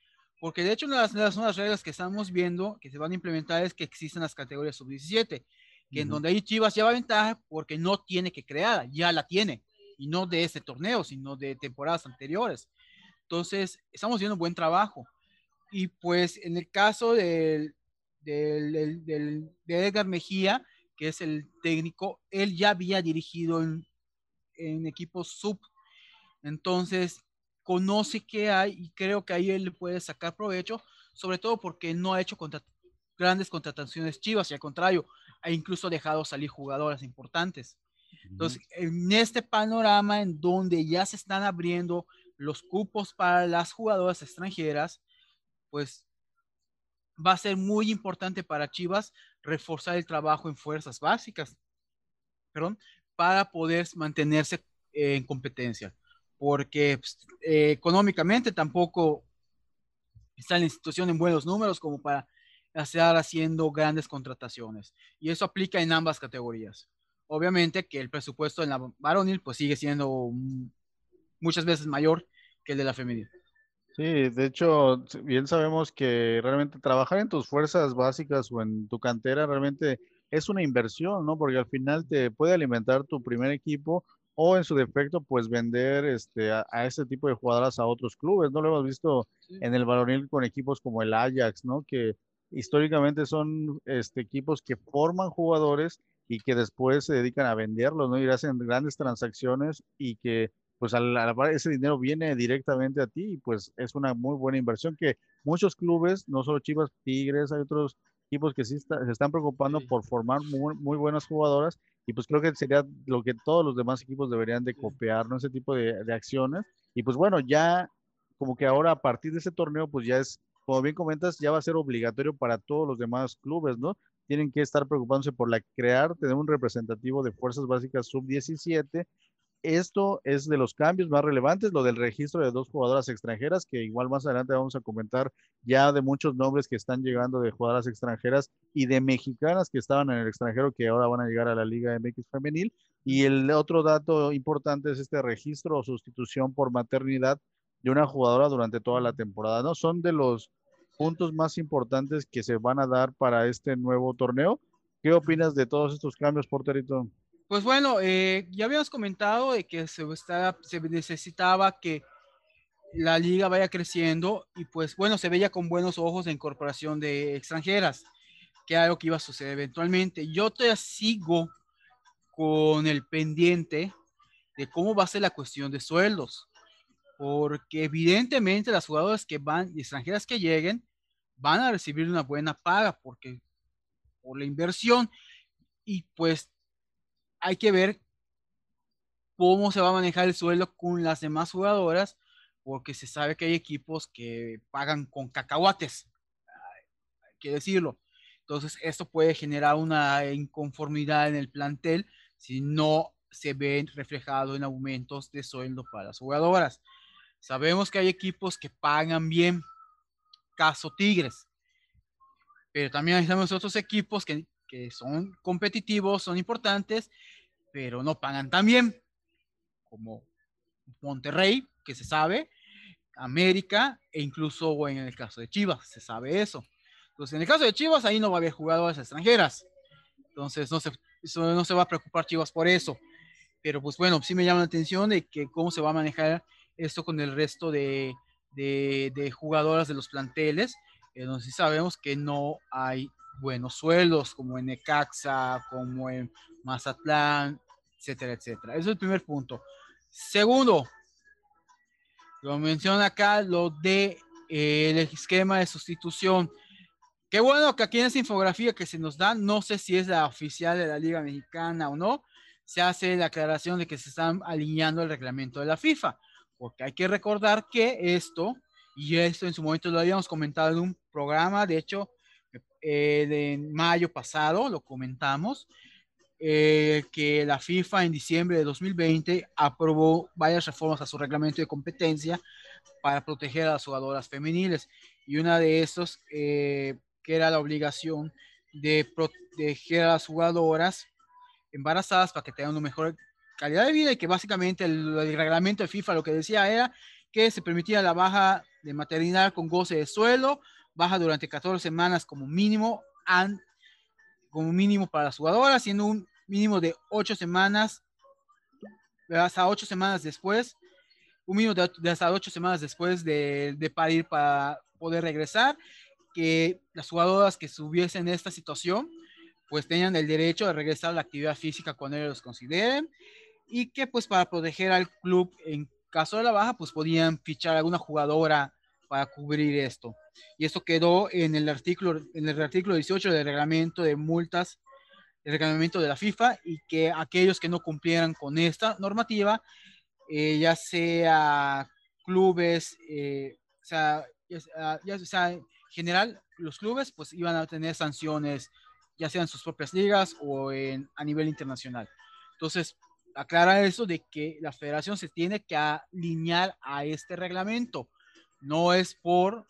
porque de hecho una de las, nuevas reglas que estamos viendo que se van a implementar es que existen las categorías sub-17, que en donde ahí Chivas lleva ventaja porque no tiene que crear, ya la tiene, y no de este torneo, sino de temporadas anteriores. Entonces, estamos haciendo un buen trabajo. Y pues en el caso del, del, del, de Edgar Mejía, que es el técnico, él ya había dirigido en, en equipos sub. Entonces, conoce qué hay y creo que ahí él puede sacar provecho, sobre todo porque no ha hecho grandes contrataciones chivas y al contrario, ha incluso dejado salir jugadoras importantes. Entonces, en este panorama en donde ya se están abriendo los cupos para las jugadoras extranjeras, pues va a ser muy importante para Chivas reforzar el trabajo en fuerzas básicas, perdón, para poder mantenerse en competencia, porque pues, eh, económicamente tampoco está la institución en buenos números como para estar haciendo grandes contrataciones. Y eso aplica en ambas categorías. Obviamente que el presupuesto en la varonil pues sigue siendo muchas veces mayor que el de la femenina. Sí, de hecho, bien sabemos que realmente trabajar en tus fuerzas básicas o en tu cantera realmente es una inversión, ¿no? Porque al final te puede alimentar tu primer equipo o en su defecto, pues vender este, a, este tipo de jugadoras a otros clubes, ¿no? Lo hemos visto en el varonil con equipos como el Ajax, ¿no? Que históricamente son este, equipos que forman jugadores y que después se dedican a venderlos, ¿no? Y hacen grandes transacciones y que pues a la, ese dinero viene directamente a ti y pues es una muy buena inversión que muchos clubes, no solo Chivas, Tigres, hay otros equipos que sí se están preocupando por formar muy, muy, buenas jugadoras y pues creo que sería lo que todos los demás equipos deberían de copiar, ¿no? Ese tipo de, de acciones y pues bueno, ya como que ahora a partir de ese torneo pues ya es, como bien comentas, ya va a ser obligatorio para todos los demás clubes, ¿no? Tienen que estar preocupándose por la crear, tener un representativo de fuerzas básicas sub-17 esto es de los cambios más relevantes, lo del registro de dos jugadoras extranjeras, que igual más adelante vamos a comentar ya de muchos nombres que están llegando de jugadoras extranjeras y de mexicanas que estaban en el extranjero que ahora van a llegar a la Liga MX femenil. Y el otro dato importante es este registro o sustitución por maternidad de una jugadora durante toda la temporada, ¿no? Son de los puntos más importantes que se van a dar para este nuevo torneo. ¿Qué opinas de todos estos cambios, Porterito? Pues bueno, eh, ya habíamos comentado de que se, necesitaba que la liga vaya creciendo y pues bueno, se veía con buenos ojos la incorporación de extranjeras, que algo que iba a suceder eventualmente. Yo todavía sigo con el pendiente de cómo va a ser la cuestión de sueldos, porque evidentemente las jugadoras que van extranjeras que lleguen van a recibir una buena paga porque por la inversión y pues hay que ver cómo se va a manejar el sueldo con las demás jugadoras, porque se sabe que hay equipos que pagan con cacahuates, hay que decirlo. Entonces, esto puede generar una inconformidad en el plantel si no se ven reflejado en aumentos de sueldo para las jugadoras. Sabemos que hay equipos que pagan bien, caso Tigres, pero también hay otros equipos que que son competitivos, son importantes, pero no pagan tan bien como Monterrey, que se sabe, América e incluso en el caso de Chivas, se sabe eso. Entonces, en el caso de Chivas, ahí no va a haber jugadoras extranjeras. Entonces, no se, no se va a preocupar Chivas por eso. Pero pues bueno, sí me llama la atención de que cómo se va a manejar esto con el resto de, de, de jugadoras de los planteles. Entonces, sí sabemos que no hay buenos sueldos, como en Necaxa, como en Mazatlán, etcétera, etcétera. Eso es el primer punto. Segundo, lo menciona acá, lo de eh, el esquema de sustitución. Qué bueno que aquí en esa infografía que se nos da, no sé si es la oficial de la Liga Mexicana o no, se hace la aclaración de que se están alineando el reglamento de la FIFA, porque hay que recordar que esto, y esto en su momento lo habíamos comentado en un programa, de hecho, eh, de mayo pasado, lo comentamos, eh, que la FIFA en diciembre de 2020 aprobó varias reformas a su reglamento de competencia para proteger a las jugadoras femeniles. Y una de estos, eh, que era la obligación de proteger a las jugadoras embarazadas para que tengan una mejor calidad de vida y que básicamente el, el reglamento de FIFA lo que decía era que se permitía la baja de maternidad con goce de suelo baja durante 14 semanas como mínimo, como mínimo para las jugadoras, siendo un mínimo de 8 semanas, hasta 8 semanas después, un mínimo de, hasta 8 semanas después de, de parir para poder regresar, que las jugadoras que estuviesen en esta situación, pues tengan el derecho de regresar a la actividad física cuando ellos los consideren y que pues para proteger al club en caso de la baja, pues podían fichar alguna jugadora para cubrir esto. Y esto quedó en el artículo, en el artículo 18 del reglamento de multas, el reglamento de la FIFA, y que aquellos que no cumplieran con esta normativa, eh, ya sea clubes, eh, o sea, ya, sea, en general, los clubes pues iban a tener sanciones, ya sean sus propias ligas o en, a nivel internacional. Entonces, aclara eso de que la federación se tiene que alinear a este reglamento no es por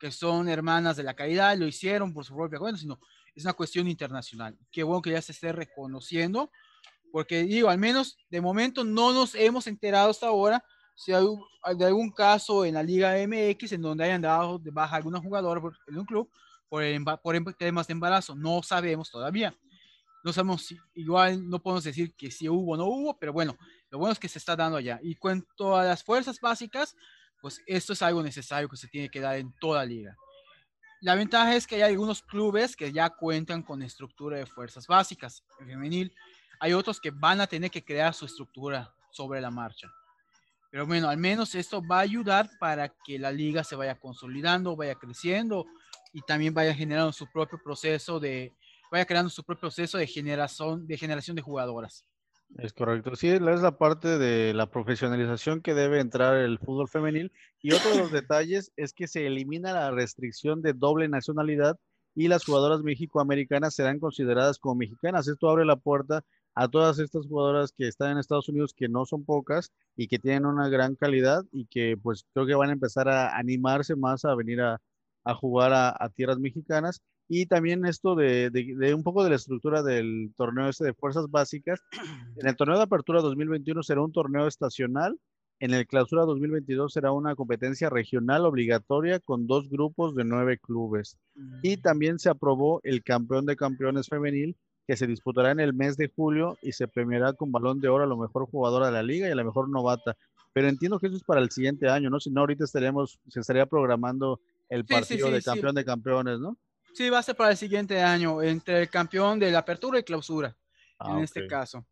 que son hermanas de la caridad, lo hicieron por su propia cuenta, sino es una cuestión internacional. Qué bueno que ya se esté reconociendo, porque digo, al menos de momento no nos hemos enterado hasta ahora si hay de algún caso en la Liga MX en donde hayan dado de baja alguna jugadora en un club por, por temas de embarazo. No sabemos todavía. No sabemos si, igual no podemos decir que si hubo o no hubo, pero bueno, lo bueno es que se está dando allá. Y cuanto a las fuerzas básicas, pues esto es algo necesario que se tiene que dar en toda liga. La ventaja es que hay algunos clubes que ya cuentan con estructura de fuerzas básicas femenil. Hay otros que van a tener que crear su estructura sobre la marcha. Pero bueno, al menos esto va a ayudar para que la liga se vaya consolidando, vaya creciendo y también vaya generando su propio proceso de, vaya creando su propio proceso de generación de, generación de jugadoras. Es correcto. Sí, es la parte de la profesionalización que debe entrar el fútbol femenil. Y otro de los <coughs> detalles es que se elimina la restricción de doble nacionalidad y las jugadoras mexicoamericanas serán consideradas como mexicanas. Esto abre la puerta a todas estas jugadoras que están en Estados Unidos, que no son pocas y que tienen una gran calidad y que pues creo que van a empezar a animarse más a venir a, jugar a, tierras mexicanas. Y también esto de, de, un poco de la estructura del torneo este de fuerzas básicas. En el torneo de apertura 2021 será un torneo estacional. En el clausura 2022 será una competencia regional obligatoria con dos grupos de nueve clubes. Y mm. también se aprobó el campeón de campeones femenil que se disputará en el mes de julio y se premiará con balón de oro a la mejor jugadora de la liga y a la mejor novata. Pero entiendo que eso es para el siguiente año, ¿no? Si no, ahorita estaríamos, se estaría programando el partido de campeón de campeones, ¿no? Sí, va a ser para el siguiente año, entre el campeón de la apertura y clausura, en ah, este caso.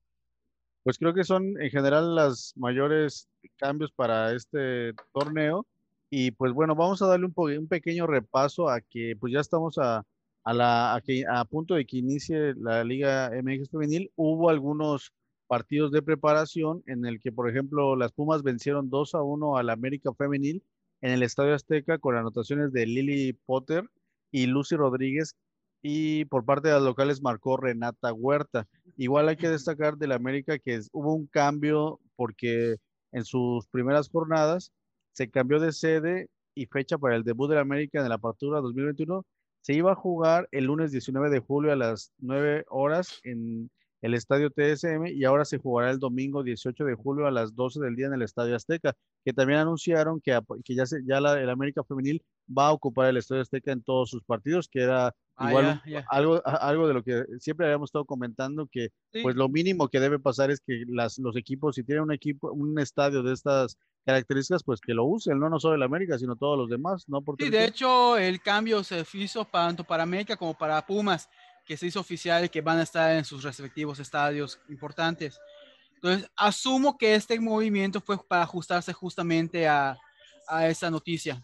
Pues creo que son en general las mayores cambios para este torneo. Y pues bueno, vamos a darle un, un pequeño repaso a que pues ya estamos a, a, la, a, que, a punto de que inicie la Liga MX Femenil, hubo algunos partidos de preparación en el que, por ejemplo, las Pumas vencieron 2 a 1 al América Femenil en el Estadio Azteca con anotaciones de Lily Potter y Lucy Rodríguez y por parte de las locales marcó Renata Huerta. Igual hay que destacar del América que hubo un cambio porque en sus primeras jornadas se cambió de sede y fecha para el debut del América en la apertura 2021 se iba a jugar el lunes 19 de julio a las 9 horas en el estadio TSM y ahora se jugará el domingo 18 de julio a las 12 del día en el estadio Azteca, que también anunciaron que, que ya, se, ya la, el América Femenil va a ocupar el estadio Azteca en todos sus partidos, que era ah, igual Algo, algo de lo que siempre habíamos estado comentando, que pues lo mínimo que debe pasar es que las, los equipos, si tienen un equipo, un estadio de estas características, pues que lo usen, no, no solo el América, sino todos los demás, ¿no? Porque sí, de hecho, el cambio se hizo tanto para América como para Pumas, que se hizo oficial que van a estar en sus respectivos estadios importantes. Entonces, asumo que este movimiento fue para ajustarse justamente a, a esa noticia.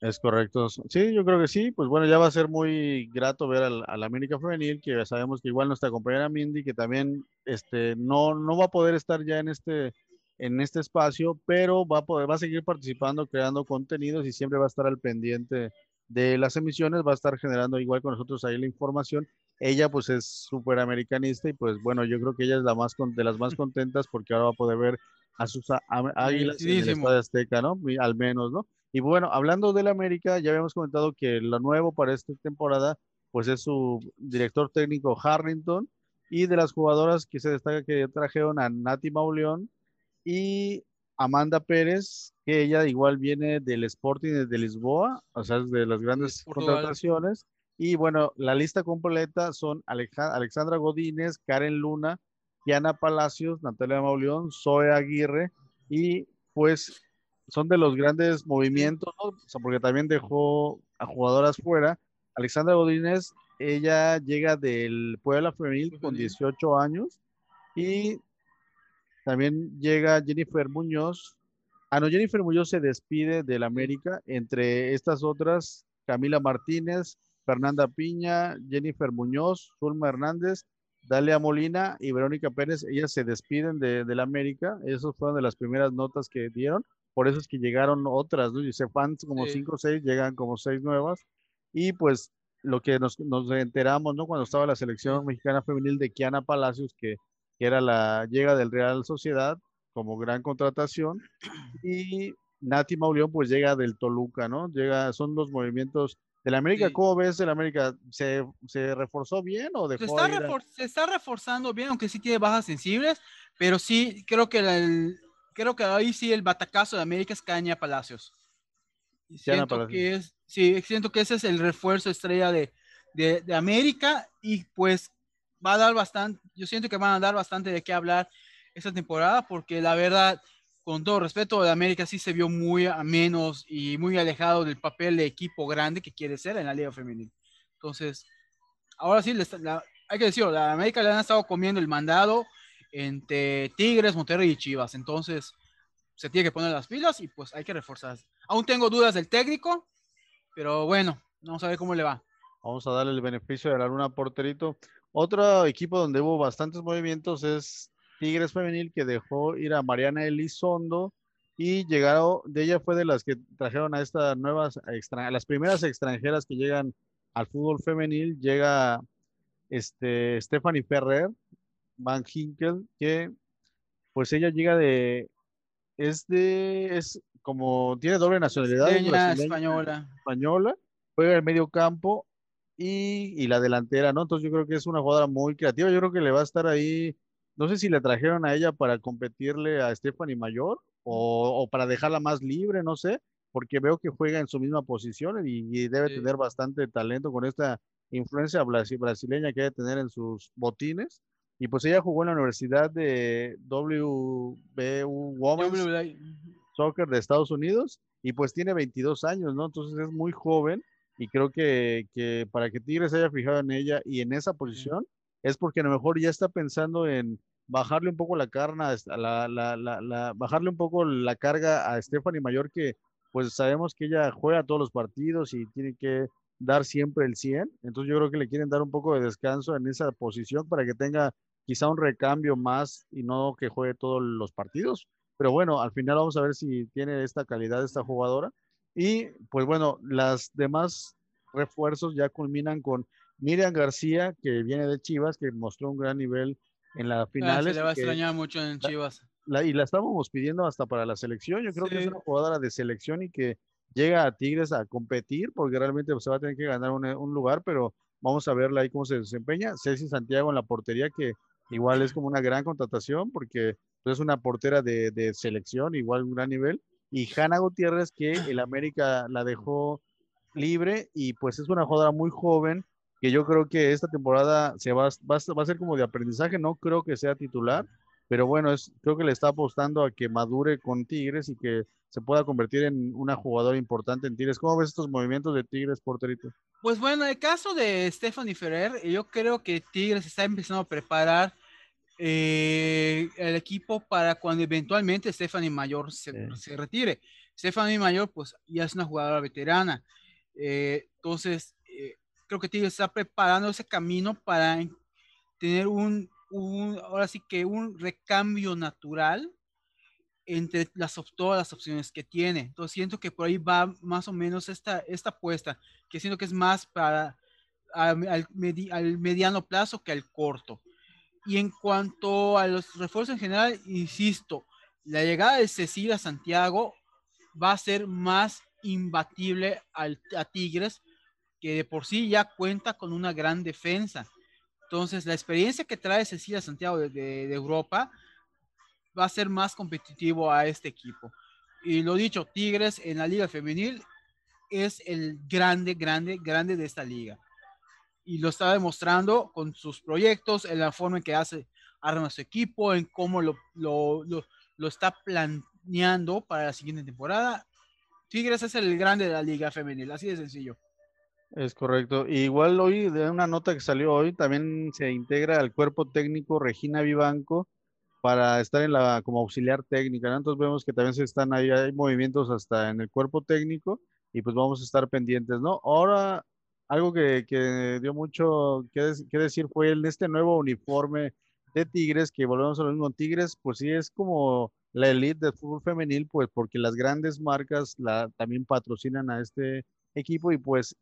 Es correcto. Sí, yo creo que sí. Pues bueno, ya va a ser muy grato ver al, al, América Femenil, que sabemos que igual nuestra compañera Mindy, que también este, no, no va a poder estar ya en este en este espacio, pero va a poder, va a seguir participando, creando contenidos y siempre va a estar al pendiente de las emisiones, va a estar generando igual con nosotros ahí la información. Ella pues es súper americanista y pues bueno, yo creo que ella es la más de las más contentas porque ahora va a poder ver a sus águilas en el Estadio Azteca, ¿no? Al menos, ¿no? Y bueno, hablando del América, ya habíamos comentado que lo nuevo para esta temporada pues es su director técnico Harrington y de las jugadoras que se destaca que trajeron a Nati Mauleón, y Amanda Pérez, que ella igual viene del Sporting de Lisboa, o sea, de las grandes contrataciones. Y bueno, la lista completa son Alexandra Godínez, Karen Luna, Diana Palacios, Natalia Mauleón, Zoe Aguirre y pues son de los grandes movimientos, porque también dejó a jugadoras fuera. Alexandra Godínez, ella llega del Puebla Femenil con 18 años y también llega Jennifer Muñoz. Ah, no, Jennifer Muñoz se despide del América. Entre estas otras, Camila Martínez, Fernanda Piña, Jennifer Muñoz, Zulma Hernández, Dalia Molina y Verónica Pérez. Ellas se despiden de, del América. Esas fueron de las primeras notas que dieron. Por eso es que llegaron otras, ¿no? Dice fans como cinco o seis, llegan como seis nuevas. Y pues lo que nos, nos enteramos, ¿no? Cuando estaba la selección mexicana femenil de Kiana Palacios, que que era la llega del Real Sociedad como gran contratación y Nati Mauleón pues llega del Toluca, ¿no? Llega, son los movimientos del América. ¿Cómo ves el América? ¿Se, ¿Se, reforzó bien o dejó se está, se está reforzando bien, aunque sí tiene bajas sensibles, pero sí creo que el, creo que ahí sí el batacazo de América es Caña Palacios. siento que es, sí, siento que ese es el refuerzo estrella de, de, de América y pues va a dar bastante, yo siento que van a dar bastante de qué hablar esta temporada, porque la verdad, con todo respeto, de América sí se vio muy a menos y muy alejado del papel de equipo grande que quiere ser en la Liga Femenil. Entonces, ahora sí, hay que decirlo, la América le han estado comiendo el mandado entre Tigres, Monterrey y Chivas. Entonces, se tiene que poner las pilas y pues hay que reforzar. Aún tengo dudas del técnico, pero bueno, vamos a ver cómo le va. Vamos a darle el beneficio de la luna porterito. Otro equipo donde hubo bastantes movimientos es Tigres Femenil, que dejó ir a Mariana Elizondo y llegaron, de ella fue de las que trajeron a estas nuevas, las primeras extranjeras que llegan al fútbol femenil, llega este, Stephanie Ferrer, Van Hinkel, que pues ella llega de, es de, es como, tiene doble nacionalidad. española. Española, juega el medio campo y, y, la delantera, ¿no? Entonces yo creo que es una jugadora muy creativa, yo creo que le va a estar ahí, no sé si le trajeron a ella para competirle a Stephanie Mayor o, o para dejarla más libre, no sé, porque veo que juega en su misma posición y, debe tener bastante talento con esta influencia brasileña que debe tener en sus botines. Y pues ella jugó en la Universidad de WBU Women's Soccer de Estados Unidos y pues tiene 22 años, ¿no? Entonces es muy joven y creo que, que para que Tigres haya fijado en ella y en esa posición es porque a lo mejor ya está pensando en bajarle un poco la carga, la, la, la, bajarle un poco la carga a Stephanie Mayor que pues sabemos que ella juega todos los partidos y tiene que dar siempre el 100. Entonces yo creo que le quieren dar un poco de descanso en esa posición para que tenga quizá un recambio más y no que juegue todos los partidos. Pero bueno, al final vamos a ver si tiene esta calidad esta jugadora. Y pues bueno, las demás refuerzos ya culminan con Miriam García, que viene de Chivas, que mostró un gran nivel en la final. se le va a extrañar mucho en Chivas y la estábamos pidiendo hasta para la selección. Yo creo que es una jugadora de selección y que llega a Tigres a competir porque realmente se va a tener que ganar un, lugar, pero vamos a verla ahí cómo se desempeña. Ceci Santiago en la portería, que igual es como una gran contratación porque es una portera de, de selección, igual un gran nivel. Y Hanna Gutiérrez, que el América la dejó libre y pues es una jugadora muy joven que yo creo que esta temporada se va, va, va a ser como de aprendizaje, no creo que sea titular, pero bueno, es, creo que le está apostando a que madure con Tigres y que se pueda convertir en una jugadora importante en Tigres. ¿Cómo ves estos movimientos de Tigres, porterito? Pues bueno, el caso de Stephanie Ferrer, yo creo que Tigres está empezando a preparar eh, el equipo para cuando eventualmente Stephanie Mayor se, se, retire. Stephanie Mayor, pues ya es una jugadora veterana. Eh, entonces, eh, creo que Tigres está preparando ese camino para tener un un, ahora sí que un recambio natural entre las, todas las opciones que tiene. Entonces siento que por ahí va más o menos esta, esta apuesta, que siento que es más para al, al, mediano plazo que al corto. Y en cuanto a los refuerzos en general, insisto, la llegada de Cecilia Santiago va a ser más imbatible al, a Tigres, que de por sí ya cuenta con una gran defensa. Entonces, la experiencia que trae Cecilia Santiago de, Europa va a ser más competitivo a este equipo. Y lo dicho, Tigres en la liga femenil es el grande, grande, grande de esta liga. Y lo está demostrando con sus proyectos, en la forma en que hace, arma su equipo, en cómo lo, lo, lo, está planeando para la siguiente temporada. Tigres es el grande de la liga femenil, así de sencillo. Es correcto. igual hoy, de una nota que salió hoy, también se integra al cuerpo técnico Regina Vivanco para estar en la como auxiliar técnica. Entonces vemos que también se están ahí, hay movimientos hasta en el cuerpo técnico y pues vamos a estar pendientes, ¿no? Ahora, algo que, que dio mucho que, que, decir fue en este nuevo uniforme de Tigres, que volvemos a lo mismo, Tigres, pues sí es como la elite del fútbol femenil, pues porque las grandes marcas la, también patrocinan a este equipo y pues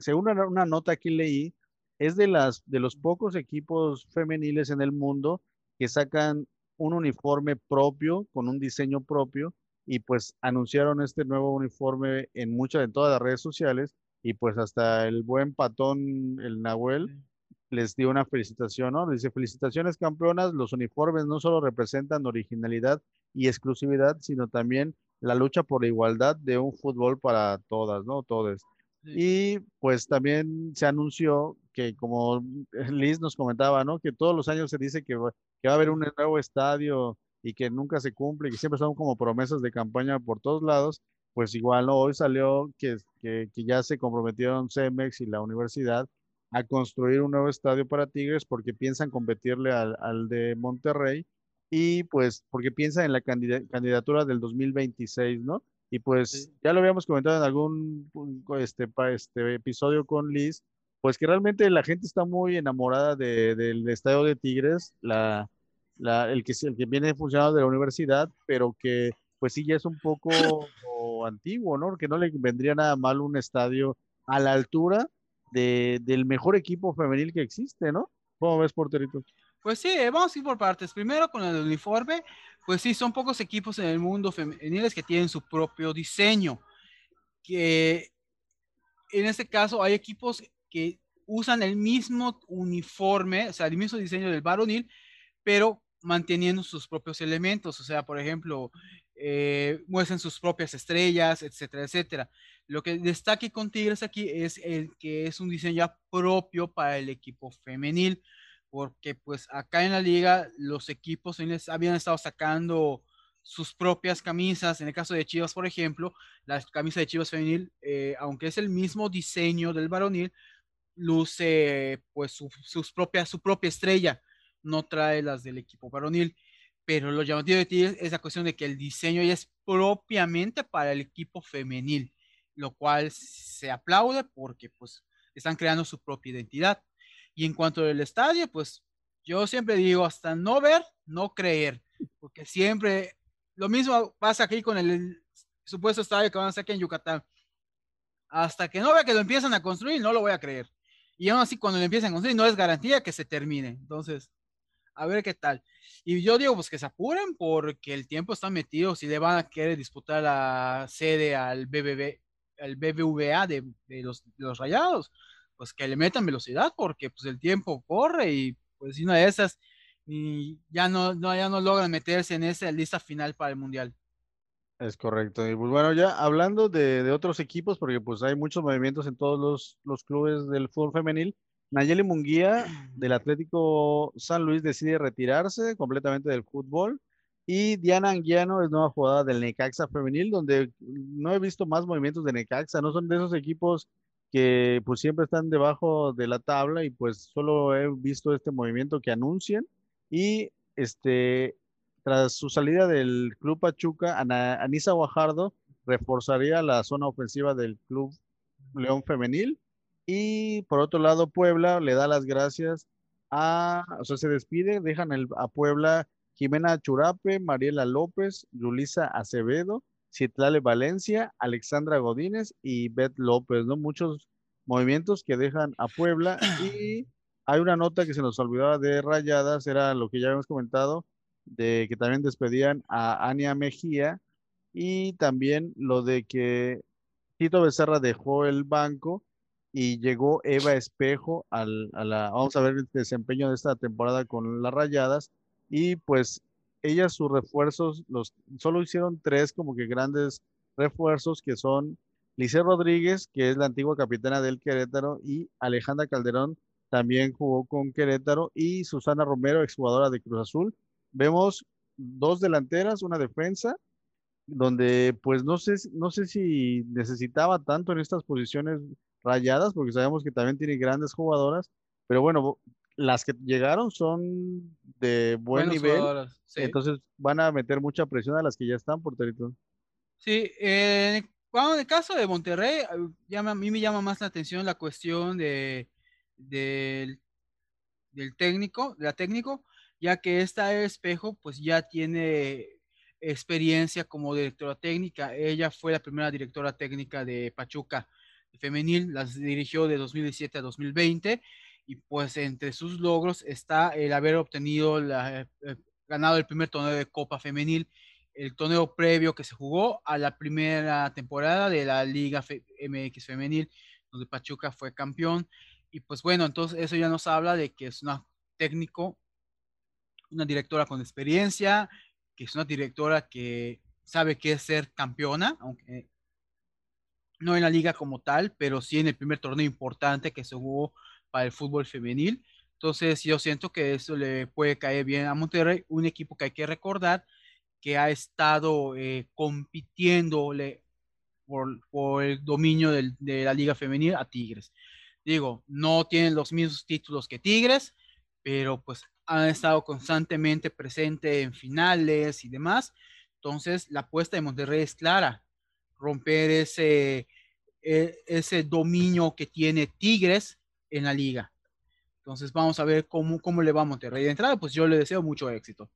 según una, nota que leí, es de, las, de los pocos equipos femeniles en el mundo que sacan un uniforme propio, con un diseño propio, y pues anunciaron este nuevo uniforme en muchas, en todas las redes sociales, y pues hasta el buen patón, el Nahuel, les dio una felicitación, ¿no? Dice, felicitaciones campeonas, los uniformes no solo representan originalidad y exclusividad, sino también la lucha por la igualdad de un fútbol para todas, ¿no? Todos. Y pues también se anunció que, como Liz nos comentaba, ¿no? Que todos los años se dice que, va a haber un nuevo estadio y que nunca se cumple, que siempre son como promesas de campaña por todos lados. Pues igual ¿no? hoy salió que, que, ya se comprometieron CEMEX y la universidad a construir un nuevo estadio para Tigres porque piensan competirle al, al de Monterrey y pues porque piensan en la candidatura del 2026, ¿no? Y pues ya lo habíamos comentado en algún este, este episodio con Liz, pues que realmente la gente está muy enamorada de, del estadio de Tigres, la, la, el, que, el que viene funcionando de la universidad, pero que pues sí ya es un poco antiguo, ¿no? Que no le vendría nada mal un estadio a la altura de, del mejor equipo femenil que existe, ¿no? ¿Cómo ves, porterito? Pues sí, vamos a ir por partes. Primero con el uniforme, pues sí, son pocos equipos en el mundo femeniles que tienen su propio diseño. Que en este caso hay equipos que usan el mismo uniforme, o sea, el mismo diseño del varonil, pero manteniendo sus propios elementos. O sea, por ejemplo, eh, muestran sus propias estrellas, etcétera, etcétera. Lo que destaque con Tigres aquí es el que es un diseño propio para el equipo femenil, porque pues acá en la liga los equipos habían estado sacando sus propias camisas. En el caso de Chivas, por ejemplo, la camisa de Chivas femenil, eh, aunque es el mismo diseño del varonil, luce pues su, sus propias, su propia estrella, no trae las del equipo varonil pero lo llamativo de ti es la cuestión de que el diseño ya es propiamente para el equipo femenil, lo cual se aplaude porque pues están creando su propia identidad. Y en cuanto al estadio, pues yo siempre digo, hasta no ver, no creer, porque siempre lo mismo pasa aquí con el supuesto estadio que van a hacer aquí en Yucatán. Hasta que no vea que lo empiezan a construir, no lo voy a creer. Y aún así, cuando lo empiezan a construir, no es garantía que se termine. Entonces, a ver qué tal. Y yo digo, pues que se apuren porque el tiempo está metido. Si le van a querer disputar la sede al BBB, al BBVA de, los, los rayados, pues que le metan velocidad porque pues el tiempo corre y pues una de esas y ya no, no, ya no logran meterse en esa lista final para el mundial. Es correcto. Y pues bueno, ya hablando de, de, otros equipos, porque pues hay muchos movimientos en todos los, los clubes del fútbol femenil, Nayeli Munguía del Atlético San Luis decide retirarse completamente del fútbol. Y Diana Anguiano es nueva jugadora del Necaxa femenil donde no he visto más movimientos de Necaxa, no son de esos equipos que pues siempre están debajo de la tabla y pues solo he visto este movimiento que anuncian. Y este tras su salida del club Pachuca, Anisa Guajardo reforzaría la zona ofensiva del club León femenil y por otro lado, Puebla le da las gracias a, o sea, se despide, dejan el, a Puebla Jimena Churape, Mariela López, Yulisa Acevedo, Cietlale Valencia, Alexandra Godínez y Beth López, ¿no? Muchos movimientos que dejan a Puebla y <clears throat> hay una nota que se nos olvidaba de Rayadas, era lo que ya habíamos comentado, de que también despedían a Ania Mejía y también lo de que Tito Becerra dejó el banco y llegó Eva Espejo al, a la, vamos a ver el desempeño de esta temporada con las Rayadas y pues ellas sus refuerzos, los, solo hicieron tres como que grandes refuerzos que son Lice Rodríguez, que es la antigua capitana del Querétaro, y Alejandra Calderón también jugó con Querétaro, y Susana Romero, exjugadora de Cruz Azul. Vemos dos delanteras, una defensa, donde pues no sé, no sé si necesitaba tanto en estas posiciones rayadas, porque sabemos que también tiene grandes jugadoras, pero bueno, las que llegaron son de buen nivel, entonces van a meter mucha presión a las que ya están por territorio. Sí, eh, bueno, en el caso de Monterrey, a mí me llama más la atención la cuestión de, del, del técnico, de la técnico, ya que esta espejo pues ya tiene experiencia como directora técnica. Ella fue la primera directora técnica de Pachuca femenil, las dirigió de 2017 a 2020 y pues entre sus logros está el haber obtenido, la, eh, ganado el primer torneo de Copa Femenil, el torneo previo que se jugó a la primera temporada de la Liga MX Femenil, donde Pachuca fue campeón. Y pues bueno, entonces eso ya nos habla de que es una técnico, una directora con experiencia, que es una directora que sabe qué es ser campeona, aunque no en la liga como tal, pero sí en el primer torneo importante que se jugó para el fútbol femenil. Entonces yo siento que eso le puede caer bien a Monterrey, un equipo que hay que recordar que ha estado eh, compitiéndole por, el dominio de la liga femenil a Tigres. Digo, no tienen los mismos títulos que Tigres, pero pues han estado constantemente presente en finales y demás. Entonces la apuesta de Monterrey es clara, romper ese, e, ese dominio que tiene Tigres en la liga. Entonces vamos a ver cómo, cómo le va a Monterrey. De entrada, pues yo le deseo mucho éxito.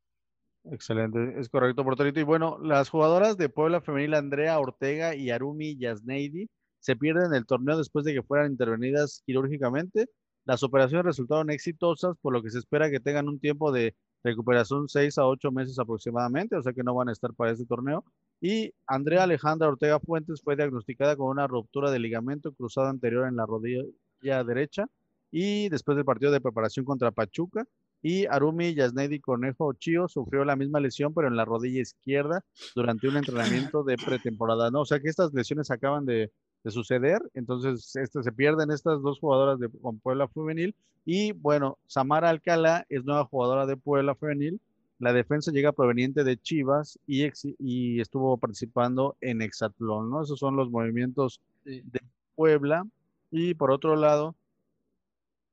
Excelente, es correcto, Porterito. Y bueno, las jugadoras de Puebla Femenil, Andrea Ortega y Arumi Yasneidi, se pierden el torneo después de que fueran intervenidas quirúrgicamente. Las operaciones resultaron exitosas, por lo que se espera que tengan un tiempo de recuperación 6 a 8 meses aproximadamente, o sea que no van a estar para este torneo. Y Andrea Alejandra Ortega Fuentes fue diagnosticada con una ruptura de ligamento cruzado anterior en la rodilla derecha y después del partido de preparación contra Pachuca. Y Arumi Yasnedi Conejo Chio sufrió la misma lesión, pero en la rodilla izquierda durante un entrenamiento de pretemporada. ¿no? O sea que estas lesiones acaban de, de suceder. Entonces, este, se pierden estas dos jugadoras de con Puebla Femenil. Y bueno, Samara Alcalá es nueva jugadora de Puebla Femenil. La defensa llega proveniente de Chivas y, y estuvo participando en Exatlón, ¿no? Esos son los movimientos de Puebla. Y por otro lado,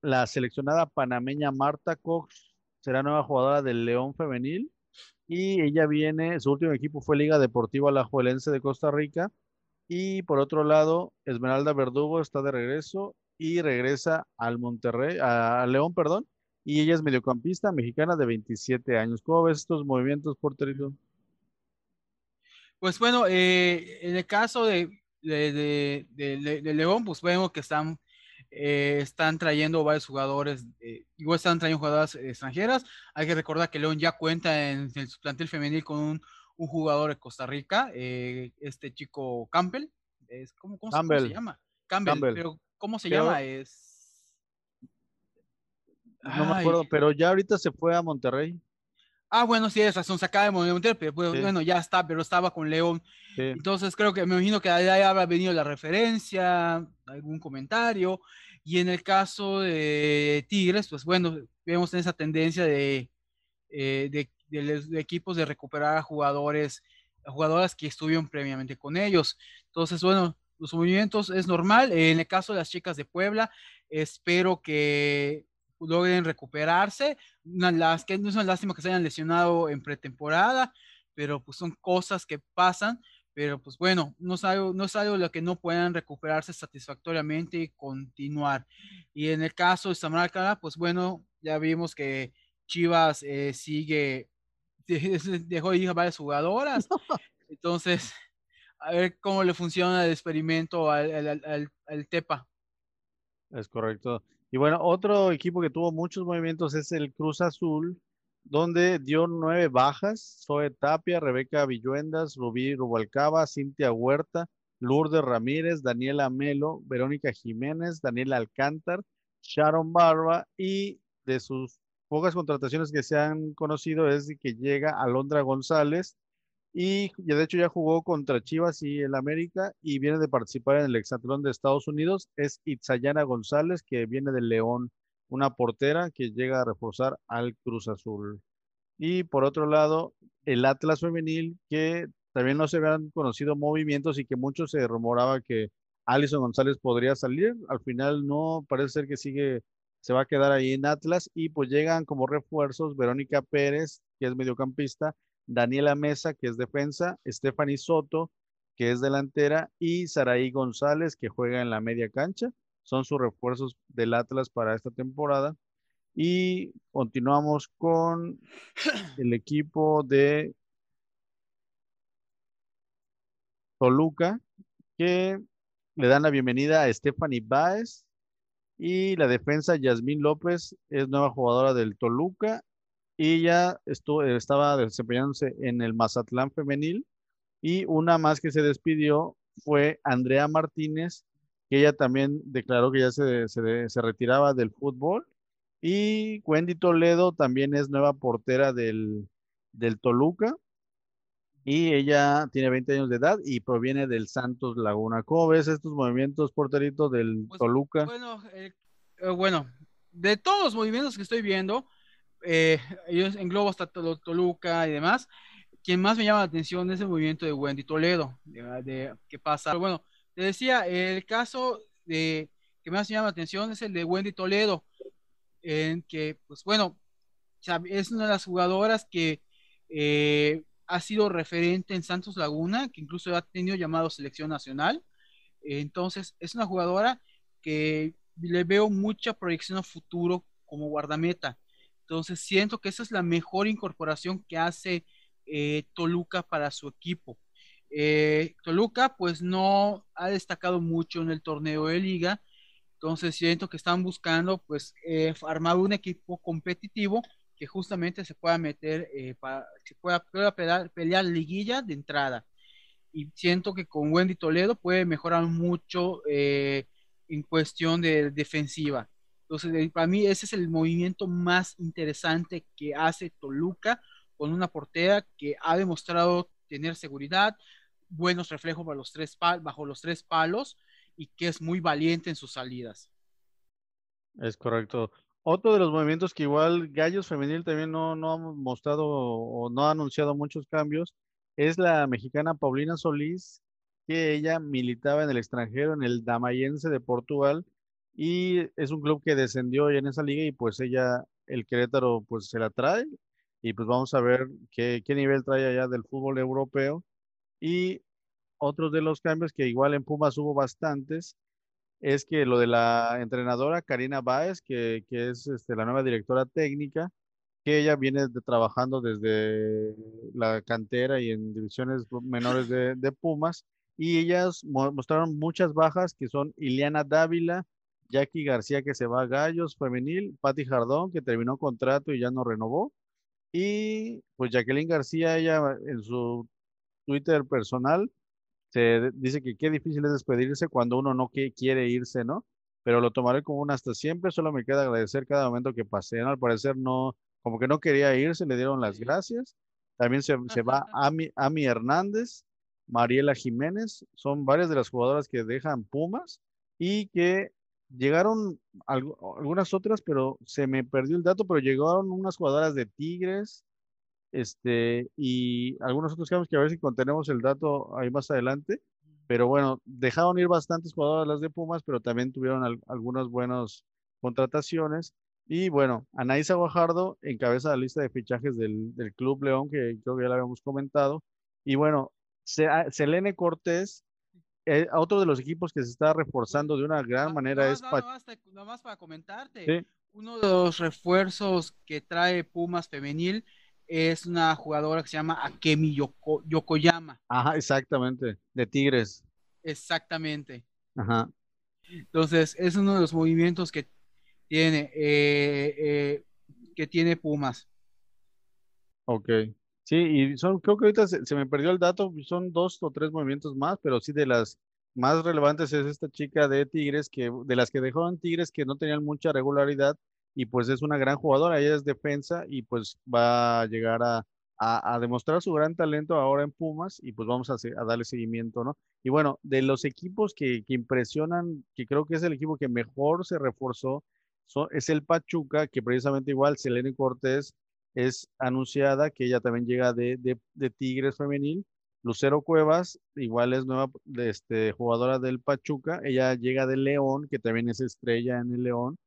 la seleccionada panameña Marta Cox será nueva jugadora del León Femenil. Y ella viene, su último equipo fue Liga Deportiva Alajuelense de Costa Rica y por otro lado, Esmeralda Verdugo está de regreso y regresa al Monterrey, a León, perdón, y ella es mediocampista mexicana de 27 años. ¿Cómo ves estos movimientos, porterito? Pues bueno, eh, en el caso de, de, de, León, pues vemos que están, eh, están trayendo varios jugadores, eh, igual están trayendo jugadoras extranjeras. Hay que recordar que León ya cuenta en, en su plantel femenil con un un jugador de Costa Rica, eh, este chico Campbell, es, ¿cómo, cómo, se llama? Campbell, pero ¿cómo se llama? Es... No me acuerdo, pero ya ahorita se fue a Monterrey. Ah, bueno, sí, es razón, se acaba de Monterrey, pero bueno, ya está, pero estaba con León. Entonces creo que me imagino que ahí habrá venido la referencia, algún comentario. Y en el caso de Tigres, pues bueno, vemos esa tendencia de, eh, de de, equipos de recuperar a jugadores, a jugadoras que estuvieron previamente con ellos. Entonces, bueno, los movimientos es normal. En el caso de las chicas de Puebla, espero que logren recuperarse. Una, las que no es una lástima que se hayan lesionado en pretemporada, pero pues son cosas que pasan. Pero pues bueno, no es algo, no es algo lo que no puedan recuperarse satisfactoriamente y continuar. Y en el caso de Samara pues bueno, ya vimos que Chivas eh, sigue <laughs> dejó ir a varias jugadoras. <laughs> Entonces, a ver cómo le funciona el experimento al, al, Tepa. Es correcto. Y bueno, otro equipo que tuvo muchos movimientos es el Cruz Azul, donde dio nueve bajas, Zoe Tapia, Rebeca Villuendas, Rubí Rubalcaba, Cintia Huerta, Lourdes Ramírez, Daniela Melo, Verónica Jiménez, Daniela Alcántar, Sharon Barba y de sus pocas contrataciones que se han conocido es que llega Alondra González y de hecho ya jugó contra Chivas y el América y viene de participar en el Hexatlón de Estados Unidos. Es Itzayana González que viene del León, una portera que llega a reforzar al Cruz Azul. Y por otro lado, el Atlas femenil que también no se habían conocido movimientos y que mucho se rumoraba que Alison González podría salir. Al final no, parece ser que sigue se va a quedar ahí en Atlas y pues llegan como refuerzos Verónica Pérez, que es mediocampista, Daniela Mesa, que es defensa, Stephanie Soto, que es delantera, y Saraí González, que juega en la media cancha. Son sus refuerzos del Atlas para esta temporada. Y continuamos con el equipo de Toluca, que le dan la bienvenida a Stephanie Baez, y la defensa, Yasmín López, es nueva jugadora del Toluca y ya estuvo, estaba desempeñándose en el Mazatlán femenil. Y una más que se despidió fue Andrea Martínez, que ella también declaró que ya se, se, retiraba del fútbol. Y Wendy Toledo también es nueva portera del, del Toluca y ella tiene 20 años de edad y proviene del Santos Laguna. ¿Cómo ves estos movimientos, porteritos del pues, Toluca? Bueno, eh, eh, bueno, de todos los movimientos que estoy viendo, eh, ellos englobo hasta Toluca y demás, quien más me llama la atención es el movimiento de Wendy Toledo, de, que pasa. bueno, te decía, el caso de que más me llama la atención es el de Wendy Toledo, en que, pues bueno, es una de las jugadoras que eh, ha sido referente en Santos Laguna, que incluso ha tenido llamado selección nacional. Entonces, es una jugadora que le veo mucha proyección a futuro como guardameta. Entonces, siento que esa es la mejor incorporación que hace eh, Toluca para su equipo. Eh, Toluca, pues no ha destacado mucho en el torneo de liga, Entonces siento que están buscando pues eh, armar un equipo competitivo que justamente se pueda meter, para, se pueda, pelear, pelear, liguilla de entrada. Y siento que con Wendy Toledo puede mejorar mucho en cuestión de defensiva. Entonces, eh, para mí ese es el movimiento más interesante que hace Toluca con una portera que ha demostrado tener seguridad, buenos reflejos bajo los tres, palos y que es muy valiente en sus salidas. Es correcto. Otro de los movimientos que igual Gallos Femenil también no, no ha mostrado o no ha anunciado muchos cambios es la mexicana Paulina Solís, que ella militaba en el extranjero, en el Damayense de Portugal, y es un club que descendió en esa liga y pues ella, el Querétaro, pues se la trae y pues vamos a ver qué, qué nivel trae allá del fútbol europeo. Y otros de los cambios que igual en Pumas hubo bastantes es que lo de la entrenadora Karina Báez, que, que es este, la nueva directora técnica, que ella viene trabajando desde la cantera y en divisiones menores de, de Pumas, y ellas mostraron muchas bajas que son Iliana Dávila, Jackie García que se va a Gallos Femenil, Patti Jardón que terminó contrato y ya no renovó, y pues Jacqueline García, ella en su Twitter personal se dice que qué difícil es despedirse cuando uno no quiere irse, ¿no? Pero lo tomaré como un hasta siempre, solo me queda agradecer cada momento que pasé, Al parecer no, como que no quería irse, le dieron las gracias. También se, se va Ami, Ami Hernández, Mariela Jiménez, son varias de las jugadoras que dejan Pumas y que llegaron algunas otras, pero se me perdió el dato, pero llegaron unas jugadoras de Tigres, este, y algunos otros que a ver si contenemos el dato ahí más adelante. Pero bueno, dejaron ir bastantes jugadoras las de Pumas, pero también tuvieron algunas buenas contrataciones. Y bueno, Anaísa Guajardo encabeza la lista de fichajes del, del, Club León, que creo que ya lo habíamos comentado. Y bueno, Selene Cortés, eh, otro de los equipos que se está reforzando de una gran manera es... No, más para comentarte, uno de los refuerzos que trae Pumas femenil es una jugadora que se llama Akemi Yokoyama. Ajá, exactamente, de Tigres. Exactamente. Ajá. Entonces, es uno de los movimientos que tiene, eh, eh, que tiene Pumas. Ok. Sí, y son, creo que ahorita se, me perdió el dato, son dos o tres movimientos más, pero sí de las más relevantes es esta chica de Tigres, que de las que dejó en Tigres que no tenían mucha regularidad, y pues es una gran jugadora, ella es defensa y pues va a llegar a, a, demostrar su gran talento ahora en Pumas y pues vamos a, darle seguimiento, ¿no? Y bueno, de los equipos que, que, impresionan, que creo que es el equipo que mejor se reforzó, es el Pachuca, que precisamente igual Selene Cortés es anunciada, que ella también llega de, de, de Tigres femenil. Lucero Cuevas, igual es nueva este, jugadora del Pachuca, ella llega de León, que también es estrella en el León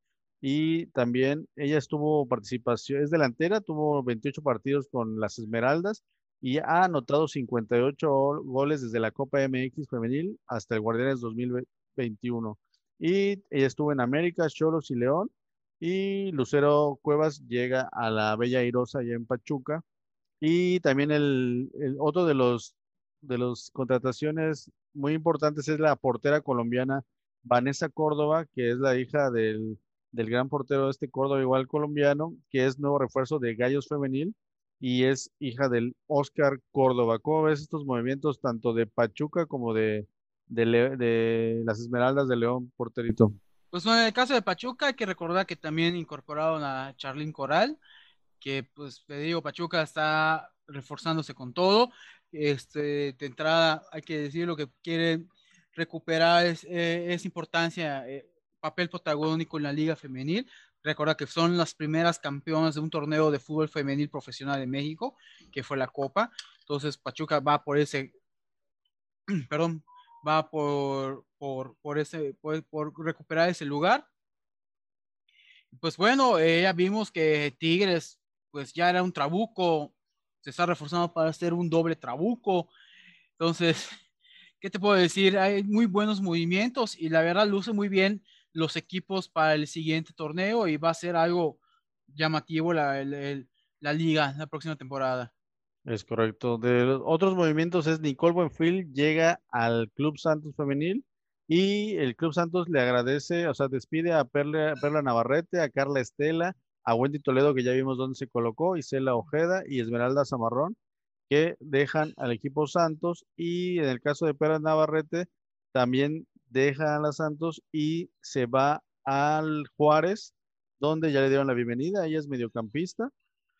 y también ella estuvo participación, es delantera, tuvo 28 partidos con las Esmeraldas y ha anotado 58 goles desde la Copa MX femenil hasta el Guardianes 2021. Y ella estuvo en América, Cholos y León. Y Lucero Cuevas llega a la Bella Irosa allá en Pachuca. Y también el, otro de los de las contrataciones muy importantes es la portera colombiana Vanessa Córdoba, que es la hija del del gran portero de este Córdoba, igual colombiano, que es nuevo refuerzo de Gallos Femenil y es hija del Oscar Córdoba. ¿Cómo ves estos movimientos tanto de Pachuca como de, de, las Esmeraldas de León, porterito? Pues en el caso de Pachuca hay que recordar que también incorporaron a Charlín Coral, que pues te digo, Pachuca está reforzándose con todo. Este, de entrada hay que decir lo que quieren recuperar es, eh, importancia eh, papel protagónico en la liga femenil. Recuerda que son las primeras campeonas de un torneo de fútbol femenil profesional en México, que fue la Copa. Entonces Pachuca va por ese, <clears throat> perdón, va por, por, por ese, por, por, recuperar ese lugar. Pues bueno, eh, ya vimos que Tigres, pues ya era un trabuco, se está reforzando para hacer un doble trabuco. Entonces, <laughs> ¿qué te puedo decir? Hay muy buenos movimientos y la verdad luce muy bien los equipos para el siguiente torneo y va a ser algo llamativo la, la liga la próxima temporada. Es correcto. De los otros movimientos es Nicole Buenfil llega al Club Santos Femenil Y el Club Santos le agradece, o sea, despide a Perla, Perla Navarrete, a Carla Estela, a Wendy Toledo, que ya vimos dónde se colocó, Isela Ojeda y Esmeralda Zamarrón, que dejan al equipo Santos. Y en el caso de Perla Navarrete, también deja a la Santos y se va al Juárez, donde ya le dieron la bienvenida. Ella es mediocampista.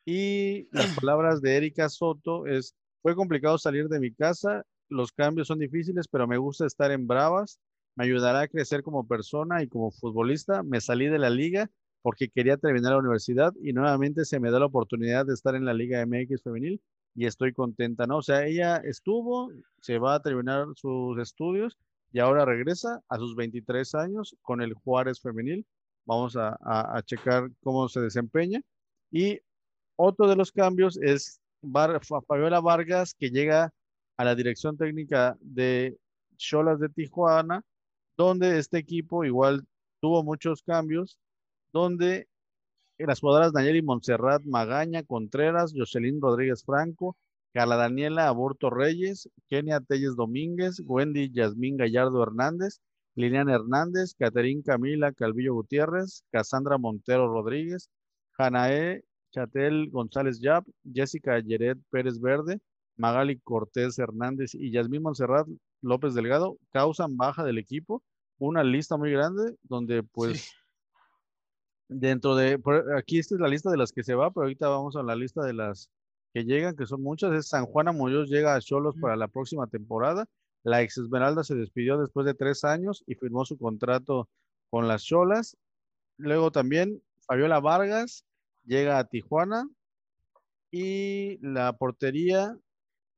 Y las <laughs> palabras de Erika Soto es, fue complicado salir de mi casa, los cambios son difíciles, pero me gusta estar en Bravas, me ayudará a crecer como persona y como futbolista. Me salí de la liga porque quería terminar la universidad y nuevamente se me da la oportunidad de estar en la Liga MX femenil y estoy contenta, ¿no? O sea, ella estuvo, se va a terminar sus estudios y ahora regresa a sus 23 años con el Juárez femenil. Vamos a, a, checar cómo se desempeña. Y otro de los cambios es Fabiola Vargas, que llega a la dirección técnica de Cholas de Tijuana, donde este equipo igual tuvo muchos cambios donde las jugadoras Nayeli Montserrat Magaña Contreras, Jocelyn Rodríguez Franco, Carla Daniela Aborto Reyes, Kenia Telles Domínguez, Wendy Yasmín Gallardo Hernández, Liliana Hernández, Caterín Camila Calvillo Gutiérrez, Cassandra Montero Rodríguez, Janae Chatel González Yap, Jessica Yeret Pérez Verde, Magali Cortés Hernández y Yasmín Montserrat López Delgado causan baja del equipo. Una lista muy grande donde pues dentro de, aquí esta es la lista de las que se va, pero ahorita vamos a la lista de las que llegan, que son muchas. Es San Juana Muñoz llega a Cholos para la próxima temporada. La ex Esmeralda se despidió después de tres años y firmó su contrato con las Cholas. Luego también Fabiola Vargas llega a Tijuana y la portería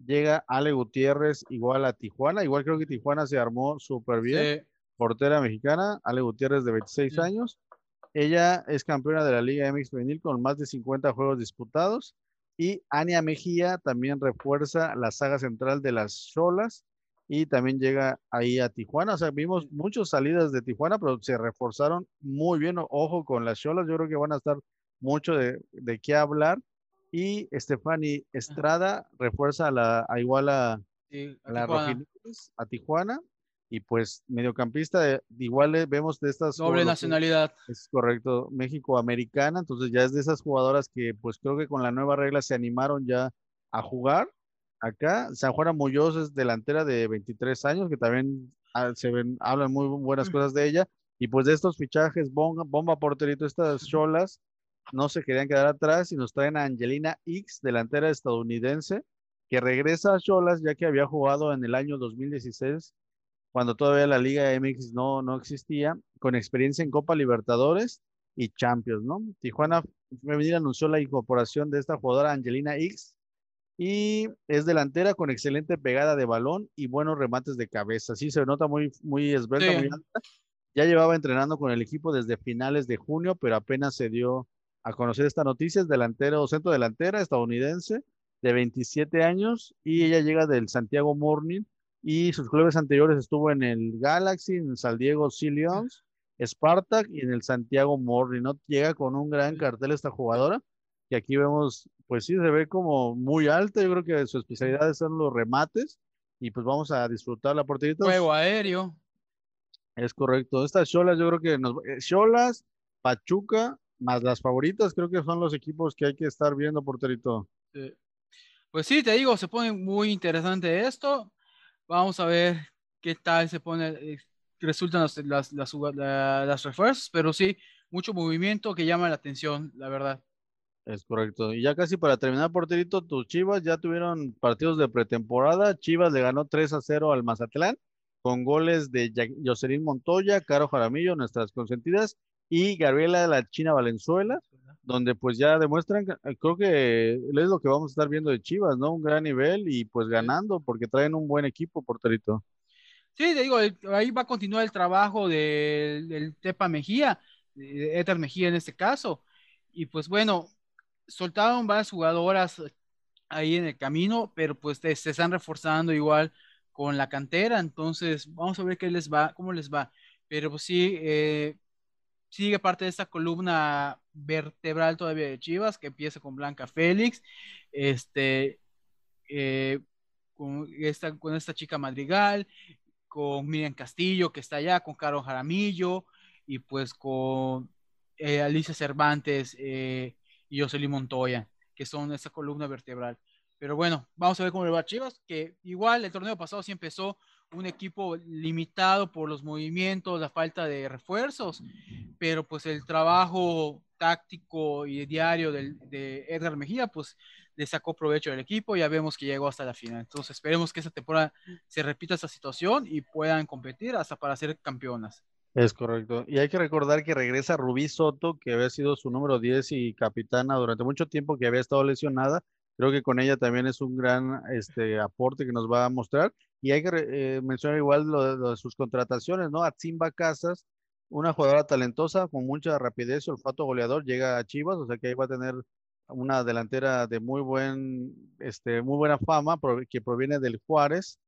llega Ale Gutiérrez igual a Tijuana. Igual creo que Tijuana se armó súper bien. Portera mexicana, Ale Gutiérrez de 26 años. Ella es campeona de la Liga MX Femenil con más de 50 juegos disputados. Y Ania Mejía también refuerza la saga central de las Cholas y también llega ahí a Tijuana. O sea, vimos muchas salidas de Tijuana, pero se reforzaron muy bien. Ojo con las Cholas, yo creo que van a estar mucho de, de qué hablar. Y Stephanie Estrada refuerza a la a igual a, la a Tijuana y pues mediocampista, igual vemos de estas... Doble nacionalidad. Es correcto, México-americana, entonces ya es de esas jugadoras que pues creo que con la nueva regla se animaron ya a jugar. Acá, San Juan Muñoz es delantera de 23 años, que también ah, se ven, hablan muy buenas cosas de ella. Y pues de estos fichajes, bomba, bomba porterito, estas cholas, no se querían quedar atrás y nos traen a Angelina X, delantera estadounidense, que regresa a Cholas ya que había jugado en el año 2016 cuando todavía la Liga MX no, no existía, con experiencia en Copa Libertadores y Champions, ¿no? Tijuana Femenil anunció la incorporación de esta jugadora Angelina X y es delantera con excelente pegada de balón y buenos remates de cabeza. Sí, se nota muy, muy esbelta, muy alta. Ya llevaba entrenando con el equipo desde finales de junio, pero apenas se dio a conocer esta noticia. Es delantero, centro delantera estadounidense de 27 años y ella llega del Santiago Morning y sus clubes anteriores estuvo en el Galaxy, en San Diego Sea Leons, Spartak y en el Santiago Morri, ¿no? Llega con un gran cartel esta jugadora, y aquí vemos, pues sí, se ve como muy alta, yo creo que su especialidad son los remates, y pues vamos a disfrutar la porterita. Juego aéreo. Es correcto. Estas Cholas, yo creo que nos... Eh, Cholas, Pachuca, más las favoritas, creo que son los equipos que hay que estar viendo, porterito. Pues sí, te digo, se pone muy interesante esto. Vamos a ver qué tal se pone, eh, resultan las, las, las, las refuerzos, pero sí, mucho movimiento que llama la atención, la verdad. Es correcto. Y ya casi para terminar, porterito, tus Chivas ya tuvieron partidos de pretemporada. Chivas le ganó 3 a 0 al Mazatlán con goles de Jocelyn Montoya, Caro Jaramillo, nuestras consentidas, y Gabriela de la China Valenzuela donde pues ya demuestran, eh, creo que es lo que vamos a estar viendo de Chivas, ¿no? Un gran nivel y pues ganando porque traen un buen equipo, porterito. Sí, te digo, ahí va a continuar el trabajo del Tepa Mejía, de Éter Mejía en este caso. Y pues bueno, soltaron varias jugadoras ahí en el camino, pero pues se están reforzando igual con la cantera, entonces vamos a ver qué les va, cómo les va. Pero pues sí, eh, sigue parte de esta columna vertebral todavía de Chivas, que empieza con Blanca Félix, este, eh, con, esta, con esta chica Madrigal, con Miriam Castillo, que está allá, con Caro Jaramillo, y pues con eh, Alicia Cervantes eh, y Jocelyn Montoya, que son esa columna vertebral. Pero bueno, vamos a ver cómo le va Chivas, que igual el torneo pasado sí empezó un equipo limitado por los movimientos, la falta de refuerzos, pero pues el trabajo táctico y diario de Edgar Mejía, pues le sacó provecho del equipo, ya vemos que llegó hasta la final. Entonces esperemos que esta temporada se repita esta situación y puedan competir hasta para ser campeonas. Es correcto. Y hay que recordar que regresa Rubí Soto, que había sido su número 10 y capitana durante mucho tiempo, que había estado lesionada. Creo que con ella también es un gran este, aporte que nos va a mostrar. Y hay que eh, mencionar igual lo, de sus contrataciones, ¿no? Atzimba Casas, una jugadora talentosa con mucha rapidez olfato goleador, llega a Chivas, o sea que ahí va a tener una delantera de muy buen, este, muy buena fama que proviene del Juárez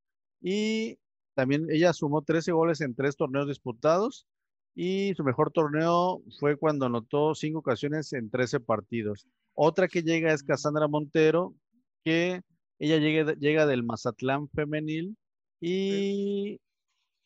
y también ella sumó 13 goles en tres torneos disputados y su mejor torneo fue cuando anotó cinco ocasiones en 13 partidos. Otra que llega es Cassandra Montero, que ella llega, llega del Mazatlán femenil y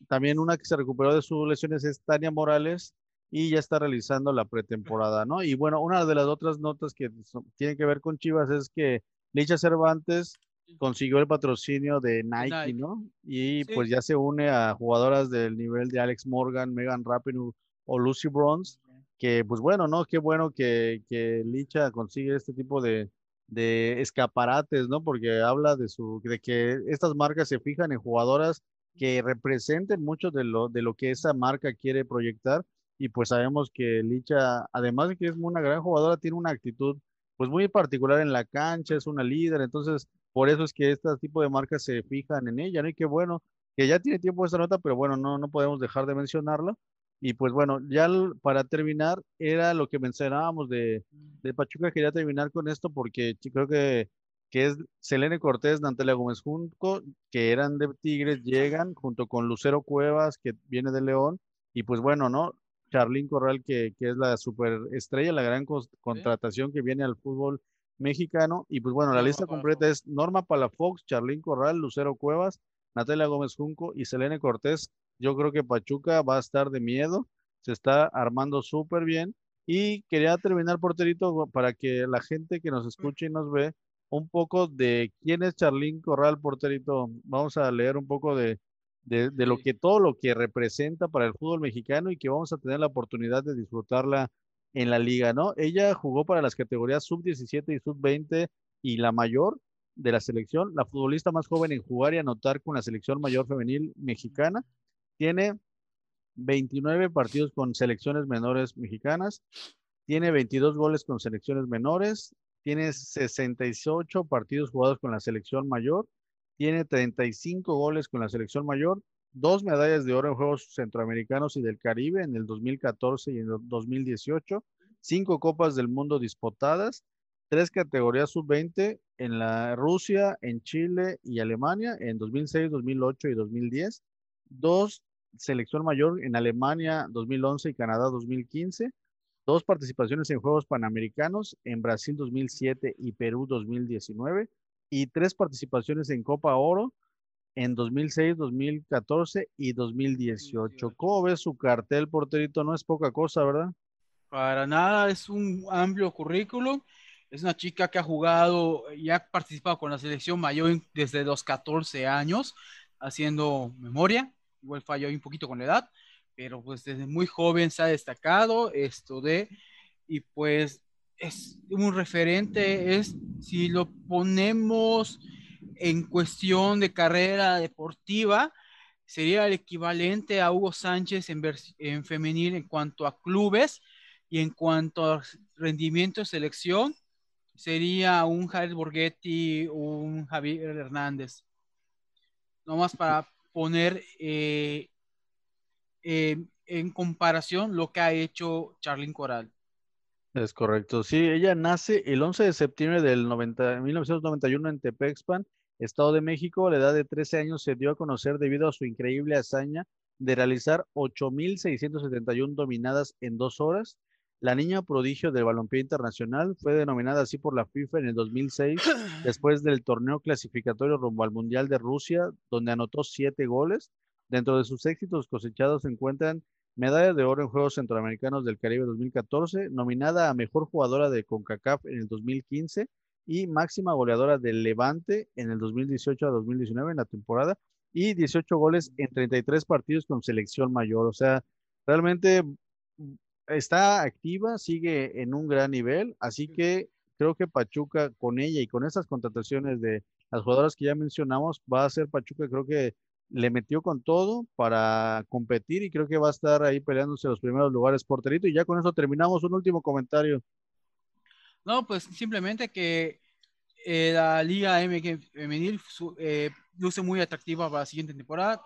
también una que se recuperó de sus lesiones es Tania Morales, y ya está realizando la pretemporada, ¿no? Y bueno, una de las otras notas que tienen que ver con Chivas es que Licha Cervantes consiguió el patrocinio de Nike, ¿no? Y pues ya se une a jugadoras del nivel de Alex Morgan, Megan Rapinoe o Lucy Bronze, que pues bueno, ¿no? Qué bueno que, que Licha consigue este tipo de, de escaparates, ¿no? Porque habla de su de que estas marcas se fijan en jugadoras que representen mucho de lo, de lo que esa marca quiere proyectar y pues sabemos que Licha, además de que es una gran jugadora, tiene una actitud pues muy particular en la cancha, es una líder, entonces por eso es que este tipo de marcas se fijan en ella, ¿no? Y qué bueno, que ya tiene tiempo esta nota, pero bueno, no, no podemos dejar de mencionarla. Y pues bueno, ya para terminar, era lo que mencionábamos de, de Pachuca, quería terminar con esto porque creo que, que es Selene Cortés, Natalia Gómez Junco, que eran de Tigres, llegan junto con Lucero Cuevas, que viene de León, y pues bueno, ¿no? Charlín Corral, que, que es la superestrella, la gran contratación que viene al fútbol mexicano. Y pues bueno, la lista completa es Norma Palafox, Charlín Corral, Lucero Cuevas, Natalia Gómez Junco y Selene Cortés. Yo creo que Pachuca va a estar de miedo, se está armando súper bien. Y quería terminar, porterito, para que la gente que nos escuche y nos ve, un poco de quién es Charlín Corral, porterito. Vamos a leer un poco de, de, lo que todo lo que representa para el fútbol mexicano y que vamos a tener la oportunidad de disfrutarla en la liga, ¿no? Ella jugó para las categorías sub-17 y sub-20 y la mayor de la selección, la futbolista más joven en jugar y anotar con la selección mayor femenil mexicana. Tiene 29 partidos con selecciones menores mexicanas, tiene 22 goles con selecciones menores, tiene 68 partidos jugados con la selección mayor tiene 35 goles con la selección mayor, dos medallas de oro en Juegos Centroamericanos y del Caribe en el 2014 y en el 2018, cinco Copas del Mundo disputadas, tres categorías sub-20 en la Rusia, en Chile y Alemania en 2006, 2008 y 2010, dos selección mayor en Alemania 2011 y Canadá 2015, dos participaciones en Juegos Panamericanos en Brasil 2007 y Perú 2019, y tres participaciones en Copa Oro en 2006, 2014 y 2018. ¿Cómo ves su cartel, porterito? No es poca cosa, ¿verdad? Para nada, es un amplio currículum. Es una chica que ha jugado y ha participado con la selección mayor desde los 14 años, haciendo memoria. Igual falló un poquito con la edad, pero pues desde muy joven se ha destacado esto de, y pues es un referente, es si lo ponemos en cuestión de carrera deportiva, sería el equivalente a Hugo Sánchez en, en femenil en cuanto a clubes y en cuanto a rendimiento de selección, sería un Javier Borghetti, un Javier Hernández. Nomás para poner eh, eh, en comparación lo que ha hecho Charlyn Coral. Es correcto. Sí, ella nace el 11 de septiembre del 90, 1991 en Tepexpan, Estado de México. A la edad de 13 años se dio a conocer debido a su increíble hazaña de realizar 8.671 dominadas en dos horas. La niña prodigio del balompié internacional fue denominada así por la FIFA en el 2006, <clears throat> después del torneo clasificatorio rumbo al Mundial de Rusia, donde anotó siete goles. Dentro de sus éxitos cosechados se encuentran medalla de oro en Juegos Centroamericanos del Caribe 2014, nominada a Mejor Jugadora de CONCACAF en el 2015 y máxima goleadora del Levante en el 2018 a 2019 en la temporada y 18 goles en 33 partidos con selección mayor. O sea, realmente está activa, sigue en un gran nivel, así que creo que Pachuca con ella y con estas contrataciones de las jugadoras que ya mencionamos, va a ser Pachuca, creo que le metió con todo para competir y creo que va a estar ahí peleándose los primeros lugares porterito. Y ya con eso terminamos. Un último comentario. No, pues simplemente que eh, la Liga M femenil eh, luce muy atractiva para la siguiente temporada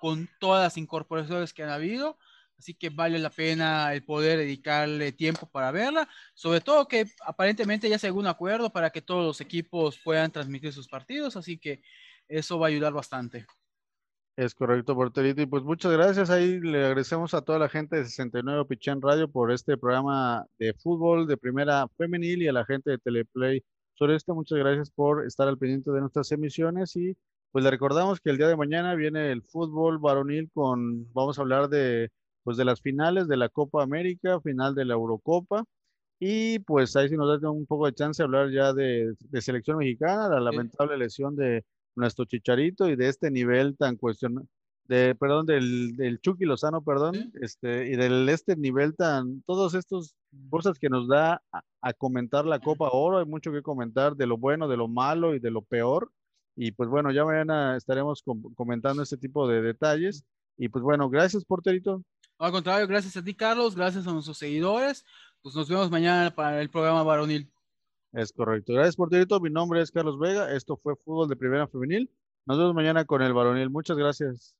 con todas las incorporaciones que han habido. Así que vale la pena el poder dedicarle tiempo para verla. Sobre todo que aparentemente ya se algún acuerdo para que todos los equipos puedan transmitir sus partidos. Así que eso va a ayudar bastante. Es correcto, Porterito. Y pues muchas gracias. Ahí le agradecemos a toda la gente de 69 Pichén Radio por este programa de fútbol de primera femenil y a la gente de Teleplay sobre esto. Muchas gracias por estar al pendiente de nuestras emisiones y pues le recordamos que el día de mañana viene el fútbol varonil con, vamos a hablar de, pues de las finales de la Copa América, final de la Eurocopa. Y pues ahí si nos da un poco de chance de hablar ya de, de selección mexicana, la lamentable lesión de nuestro Chicharito y de este nivel tan cuestionado, de, perdón, del, del Chucky Lozano, perdón, este, y del este nivel tan, todos estos cosas que nos da a, comentar la Copa Oro, hay mucho que comentar de lo bueno, de lo malo y de lo peor, y pues bueno, ya mañana estaremos comentando este tipo de detalles, y pues bueno, gracias, porterito. Al contrario, gracias a ti, Carlos, gracias a nuestros seguidores, pues nos vemos mañana para el programa Varonil. Es correcto. Gracias por todo. Mi nombre es Carlos Vega. Esto fue Fútbol de Primera Femenil. Nos vemos mañana con el varonil. Muchas gracias.